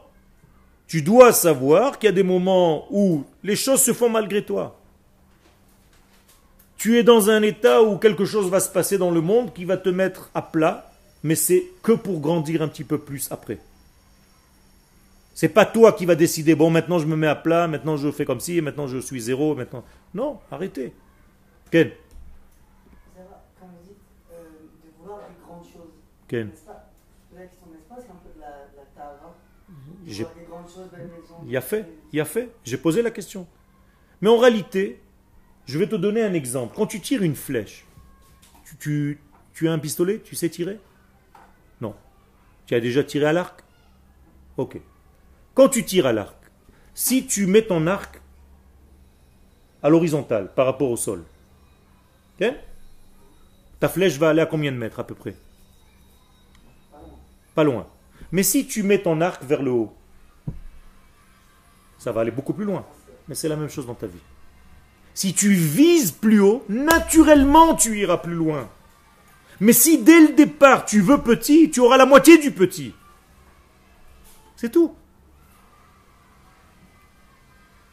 Tu dois savoir qu'il y a des moments où les choses se font malgré toi. Tu es dans un état où quelque chose va se passer dans le monde qui va te mettre à plat, mais c'est que pour grandir un petit peu plus après. C'est pas toi qui vas décider, bon, maintenant je me mets à plat, maintenant je fais comme ci, maintenant je suis zéro, maintenant. Non, arrêtez. Ken, Quand vous dites euh, de vouloir des grandes choses, Ken. pas? La question, n'est-ce pas C'est un peu de la, de la tava. De J'ai- vouloir des grandes choses. Il a fait, il a fait. J'ai posé la question. Mais en réalité, je vais te donner un exemple. Quand tu tires une flèche, tu, tu, tu as un pistolet, tu sais tirer? Non. Tu as déjà tiré à l'arc? Ok. Quand tu tires à l'arc, si tu mets ton arc à l'horizontale par rapport au sol, ta flèche va aller à combien de mètres à peu près? Pas loin. Mais si tu mets ton arc vers le haut, ça va aller beaucoup plus loin. Mais c'est la même chose dans ta vie. Si tu vises plus haut, naturellement tu iras plus loin. Mais si dès le départ tu veux petit, tu auras la moitié du petit. C'est tout.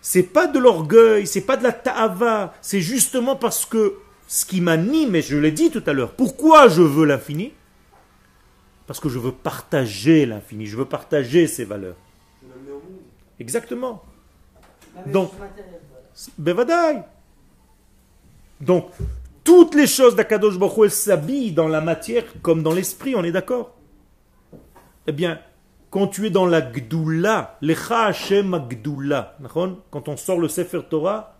C'est pas de l'orgueil, c'est pas de la ta'ava, c'est justement parce que ce qui m'anime, et je l'ai dit tout à l'heure, pourquoi je veux l'infini? Parce que je veux partager l'infini, je veux partager ses valeurs. Exactement. Donc-. Bevadaï. Donc, toutes les choses d'Akadosh Baruch s'habillent dans la matière comme dans l'esprit, on est d'accord? Eh bien, quand tu es dans la Gdoula, Lecha Hashem Gdoula, quand on sort le Sefer Torah,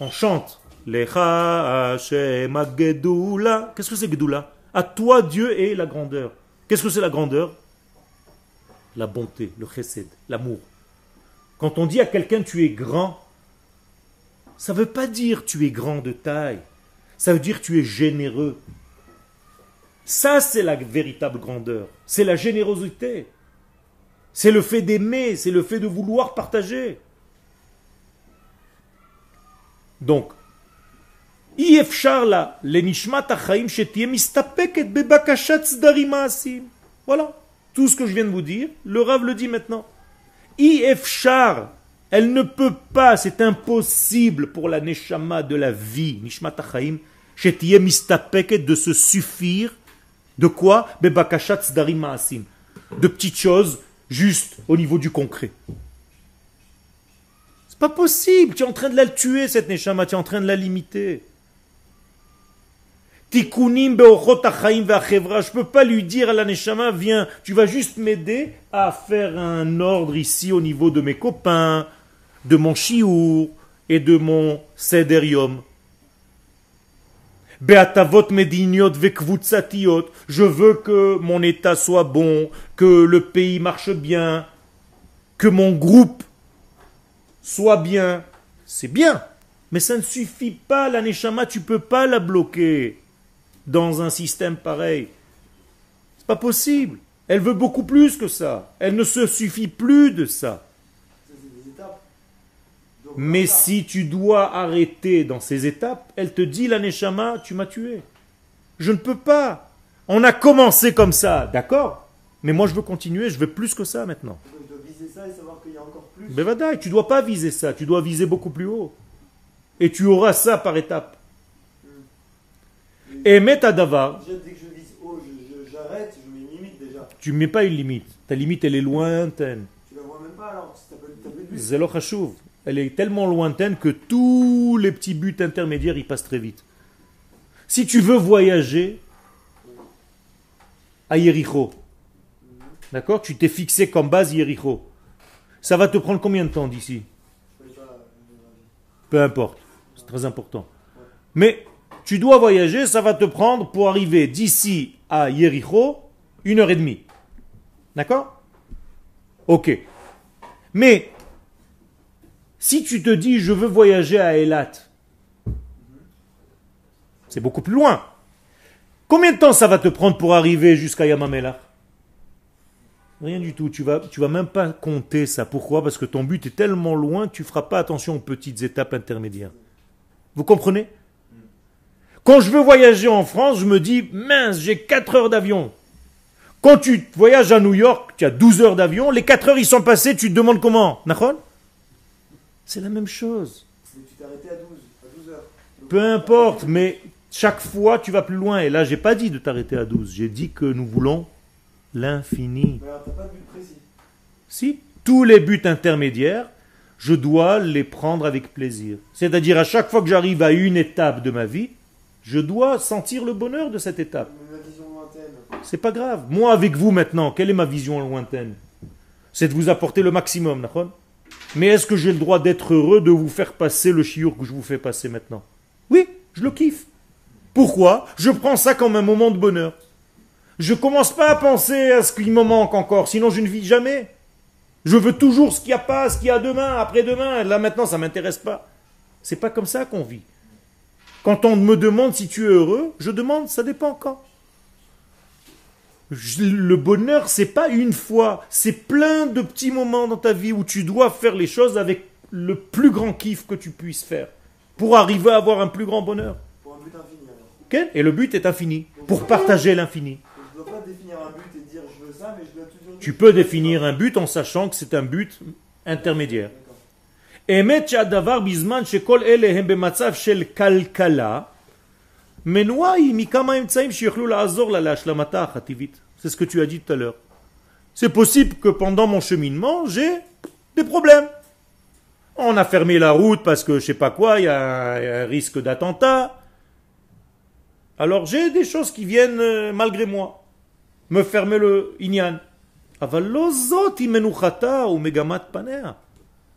on chante Lecha Hashem. Qu'est-ce que c'est Gdoula? À toi Dieu est la grandeur. Qu'est-ce que c'est la grandeur? La bonté, le chesed, l'amour. Quand on dit à quelqu'un tu es grand, ça ne veut pas dire tu es grand de taille. Ça veut dire tu es généreux. Ça, c'est la véritable grandeur. C'est la générosité. C'est le fait d'aimer, c'est le fait de vouloir partager. Donc, voilà. Tout ce que je viens de vous dire, le Rav le dit maintenant. Ifchar, elle ne peut pas, c'est impossible pour la Neshama de la vie, Nishmat Achaim, de se suffire, de quoi? De petites choses juste au niveau du concret. C'est pas possible, tu es en train de la tuer cette neshama, tu es en train de la limiter. Ve'achevra. Je peux pas lui dire à la neshama, viens, tu vas juste m'aider à faire un ordre ici au niveau de mes copains, de mon chiour et de mon sederium. Be'atavot mediniot ve'kvutsatiot. Je veux que mon état soit bon, que le pays marche bien, que mon groupe soit bien. C'est bien. Mais ça ne suffit pas, la neshama, tu peux pas la bloquer dans un système pareil. C'est pas possible. Elle veut beaucoup plus que ça. Elle ne se suffit plus de ça. Ça, c'est des étapes. Donc, Mais si tu dois arrêter dans ces étapes, elle te dit, la Neshama, tu m'as tué. Je ne peux pas. On a commencé comme ça, d'accord? Mais moi, je veux continuer, je veux plus que ça maintenant. Donc, je dois viser ça et savoir qu'il y a encore plus. Bevadaï, tu dois pas viser ça, tu dois viser beaucoup plus haut. Et tu auras ça par étapes. Et Metadavar, Déjà, dès que je vise haut, je- je- j'arrête, je, mets une limite déjà. tu ne mets pas une limite. Ta limite, elle est lointaine. Tu la vois même pas alors, Elle est tellement lointaine que tous les petits buts intermédiaires, ils passent très vite. Si tu veux voyager à Yericho, d'accord Tu t'es fixé comme base Yericho. Ça va te prendre combien de temps d'ici? Peu importe. C'est très important. Mais tu dois voyager, ça va te prendre pour arriver d'ici à Yericho une heure et demie. D'accord? Ok. Mais si tu te dis je veux voyager à Elat, c'est beaucoup plus loin. Combien de temps ça va te prendre pour arriver jusqu'à Yamamela Rien du tout. Tu vas, vas même pas compter ça. Pourquoi? Parce que ton but est tellement loin, tu feras pas attention aux petites étapes intermédiaires. Vous comprenez? Quand je veux voyager en France, je me dis mince, j'ai 4 heures d'avion. Quand tu voyages à New York, tu as 12 heures d'avion, les 4 heures ils sont passées, tu te demandes comment? Nahon C'est la même chose. Mais tu t'es arrêté à 12, à 12 heures. Donc, Peu importe, mais chaque fois tu vas plus loin. Et là, j'ai pas dit de t'arrêter à 12. J'ai dit que nous voulons l'infini. Mais alors, t'as pas de but précis. Si, tous les buts intermédiaires, je dois les prendre avec plaisir. C'est-à-dire à chaque fois que j'arrive à une étape de ma vie, je dois sentir le bonheur de cette étape. C'est pas grave. Moi avec vous maintenant, quelle est ma vision lointaine? C'est de vous apporter le maximum, d'accord? Mais est-ce que j'ai le droit d'être heureux de vous faire passer le chiour que je vous fais passer maintenant? Oui, je le kiffe. Pourquoi? Je prends ça comme un moment de bonheur. Je commence pas à penser à ce qu'il me manque encore, sinon je ne vis jamais. Je veux toujours ce qu'il y a pas, ce qu'il y a demain, après-demain. Là maintenant, ça m'intéresse pas. C'est pas comme ça qu'on vit. Quand on me demande si tu es heureux, je demande, ça dépend quand. Le bonheur, c'est pas une fois, c'est plein de petits moments dans ta vie où tu dois faire les choses avec le plus grand kiff que tu puisses faire pour arriver à avoir un plus grand bonheur. Pour Et le but est infini, pour partager l'infini. Tu peux définir un but en sachant que c'est un but intermédiaire. Kalkala. C'est ce que tu as dit tout à l'heure. C'est possible que pendant mon cheminement, j'ai des problèmes. On a fermé la route parce que je sais pas quoi, il y a un risque d'attentat. Alors j'ai des choses qui viennent euh, malgré moi. Me fermer le inyan.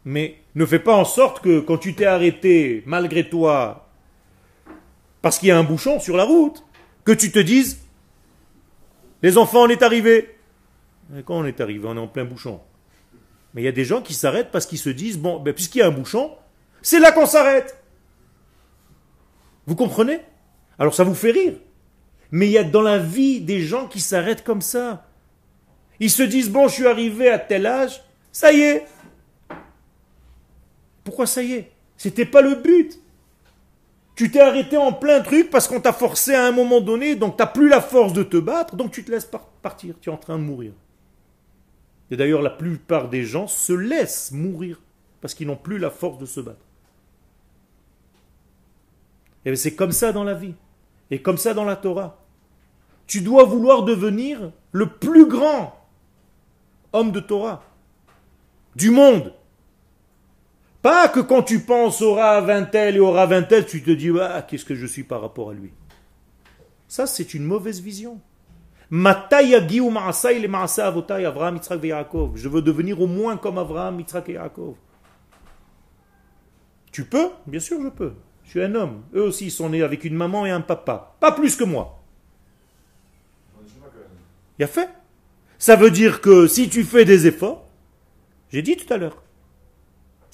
Mais ne fais pas en sorte que quand tu t'es arrêté malgré toi parce qu'il y a un bouchon sur la route, que tu te dises, les enfants, on est arrivé. Quand on est arrivé, on est en plein bouchon. Mais il y a des gens qui s'arrêtent parce qu'ils se disent, bon, ben, puisqu'il y a un bouchon, c'est là qu'on s'arrête. Vous comprenez? Alors ça vous fait rire. Mais il y a dans la vie des gens qui s'arrêtent comme ça. Ils se disent, bon, je suis arrivé à tel âge, ça y est, pourquoi ça y est? C'était pas le but. Tu t'es arrêté en plein truc parce qu'on t'a forcé à un moment donné, donc t'as plus la force de te battre, donc tu te laisses par- partir, tu es en train de mourir. Et d'ailleurs, la plupart des gens se laissent mourir parce qu'ils n'ont plus la force de se battre. Et c'est comme ça dans la vie, et comme ça dans la Torah. Tu dois vouloir devenir le plus grand homme de Torah du monde. Pas que quand tu penses au Rav un tel et au Rav un tel, tu te dis ah, qu'est-ce que je suis par rapport à lui? Ça, c'est une mauvaise vision. Je veux devenir au moins comme Avraham, Yitzhak et Yaakov. Tu peux? Bien sûr, je peux. Je suis un homme. Eux aussi, ils sont nés avec une maman et un papa. Pas plus que moi. Il a fait. Ça veut dire que si tu fais des efforts, j'ai dit tout à l'heure,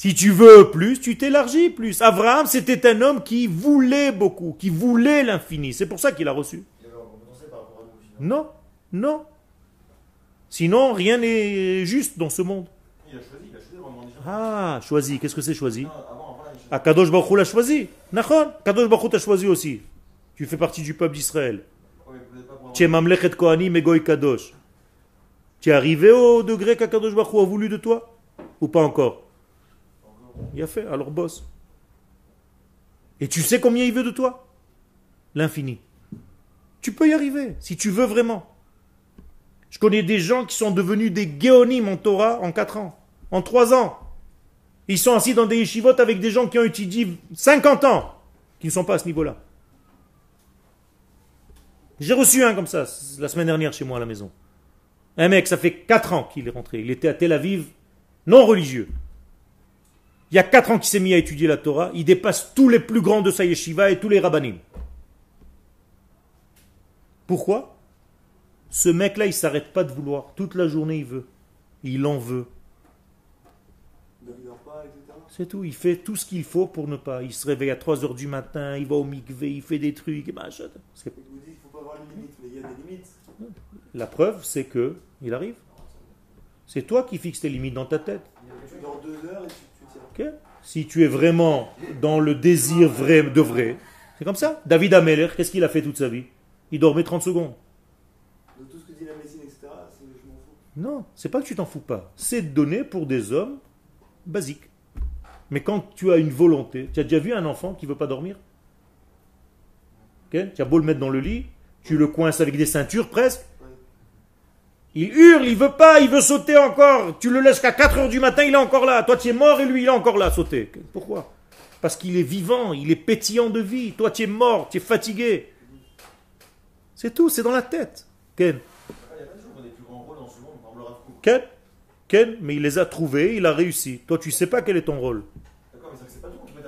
si tu veux plus, tu t'élargis plus. Abraham, c'était un homme qui voulait beaucoup, qui voulait l'infini. C'est pour ça qu'il a reçu. Non, non. Sinon, rien n'est juste dans ce monde. Il a choisi, il a choisi de demander déjà. Ah, choisi. Qu'est-ce que c'est choisi? Non, avant, avant, il a choisi. Akadosh Baruch l'a choisi. Nachon. Kadosh Baruch t'a choisi aussi. Tu fais partie du peuple d'Israël. Tu es Mamlechet Kohanim et Goy Kadosh. Tu es arrivé au degré qu'Akadosh Baruch a voulu de toi? Ou pas encore? Il a fait, alors bosse. Et tu sais combien il veut de toi? L'infini. Tu peux y arriver, si tu veux vraiment. Je connais des gens qui sont devenus des géonim en Torah en 4 ans, en 3 ans. Ils sont assis dans des yeshivot avec des gens qui ont étudié 50 ans, qui ne sont pas à ce niveau-là. J'ai reçu un comme ça, la semaine dernière chez moi à la maison. Un mec, ça fait 4 ans qu'il est rentré. Il était à Tel Aviv, non religieux. Il y a 4 ans qu'il s'est mis à étudier la Torah. Il dépasse tous les plus grands de sa yeshiva et tous les rabbanim. Pourquoi? Ce mec-là, il s'arrête pas de vouloir. Toute la journée, il veut. Il en veut. C'est tout. Il fait tout ce qu'il faut pour ne pas. Il se réveille à 3 heures du matin, il va au mikvé, il fait des trucs. et machin. C'est- Et vous dites qu'il ne faut pas avoir de limite, mais il y a des limites. La preuve, c'est que il arrive. C'est toi qui fixes tes limites dans ta tête. Tu dors deux heures et tu, Si tu es vraiment dans le désir vrai de vrai, c'est comme ça. David Ameller, qu'est-ce qu'il a fait toute sa vie? Il dormait 30 secondes. De tout ce que dit la médecine, etc., c'est- je m'en fous. Non, c'est pas que tu t'en fous pas. C'est donné pour des hommes basiques. Mais quand tu as une volonté, tu as déjà vu un enfant qui veut pas dormir? Tu as beau le mettre dans le lit, tu le coinces avec des ceintures presque. Il hurle, il veut pas, il veut sauter encore. Tu le laisses qu'à 4 heures du matin, il est encore là. Toi, tu es mort et lui, il est encore là à sauter. Pourquoi? Parce qu'il est vivant, il est pétillant de vie. Toi, tu es mort, tu es fatigué. C'est tout, c'est dans la tête. Ken. Ken Ken, mais il les a trouvés, il a réussi. Toi, tu sais pas quel est ton rôle. D'accord, mais c'est pas tout qui peut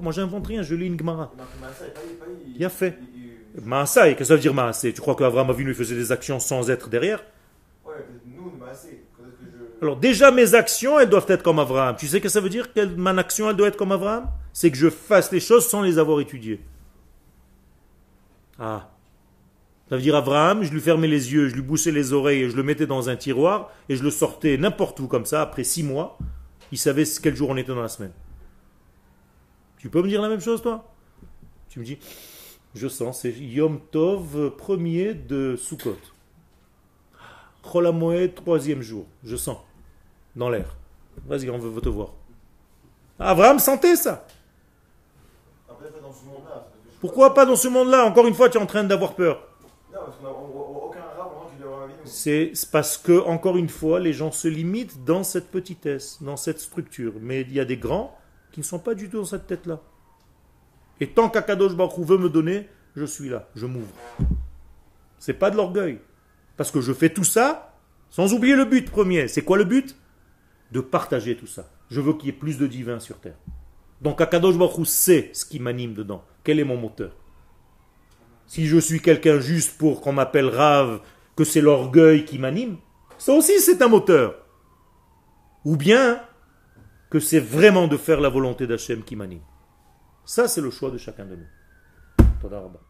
Moi, j'invente rien, je lis une Gemara. Il Maasai, Bien fait. Maasai, qu'est-ce que ça veut dire maaseh Tu crois qu'Avraham Avinu il faisait des actions sans être derrière? Maasai. Alors déjà mes actions, elles doivent être comme Abraham. Tu sais ce que ça veut dire que mon action, elle doit être comme Abraham? C'est que je fasse les choses sans les avoir étudiées. Ah. Ça veut dire Abraham, je lui fermais les yeux, je lui boussais les oreilles, et je le mettais dans un tiroir et je le sortais n'importe où comme ça, après six mois, il savait quel jour on était dans la semaine. Tu peux me dire la même chose toi? Tu me dis, je sens, c'est Yom Tov, euh, premier de Sukkot. Chol HaMoed, troisième jour. Je sens. Dans l'air. Vas-y, on veut te voir. Abraham sentait ça. Pourquoi pas dans ce monde-là? Encore une fois, tu es en train d'avoir peur. C'est parce que, encore une fois, les gens se limitent dans cette petitesse, dans cette structure. Mais il y a des grands qui ne sont pas du tout dans cette tête-là. Et tant qu'Akadosh Baruch veut me donner, je suis là, je m'ouvre. C'est pas de l'orgueil. Parce que je fais tout ça sans oublier le but premier. C'est quoi le but? De partager tout ça. Je veux qu'il y ait plus de divin sur terre. Donc Akadosh Baruch sait ce qui m'anime dedans. Quel est mon moteur? Si je suis quelqu'un juste pour qu'on m'appelle rave, que c'est l'orgueil qui m'anime, ça aussi c'est un moteur. Ou bien que c'est vraiment de faire la volonté d'Hachem qui m'anime. Ça c'est le choix de chacun de nous.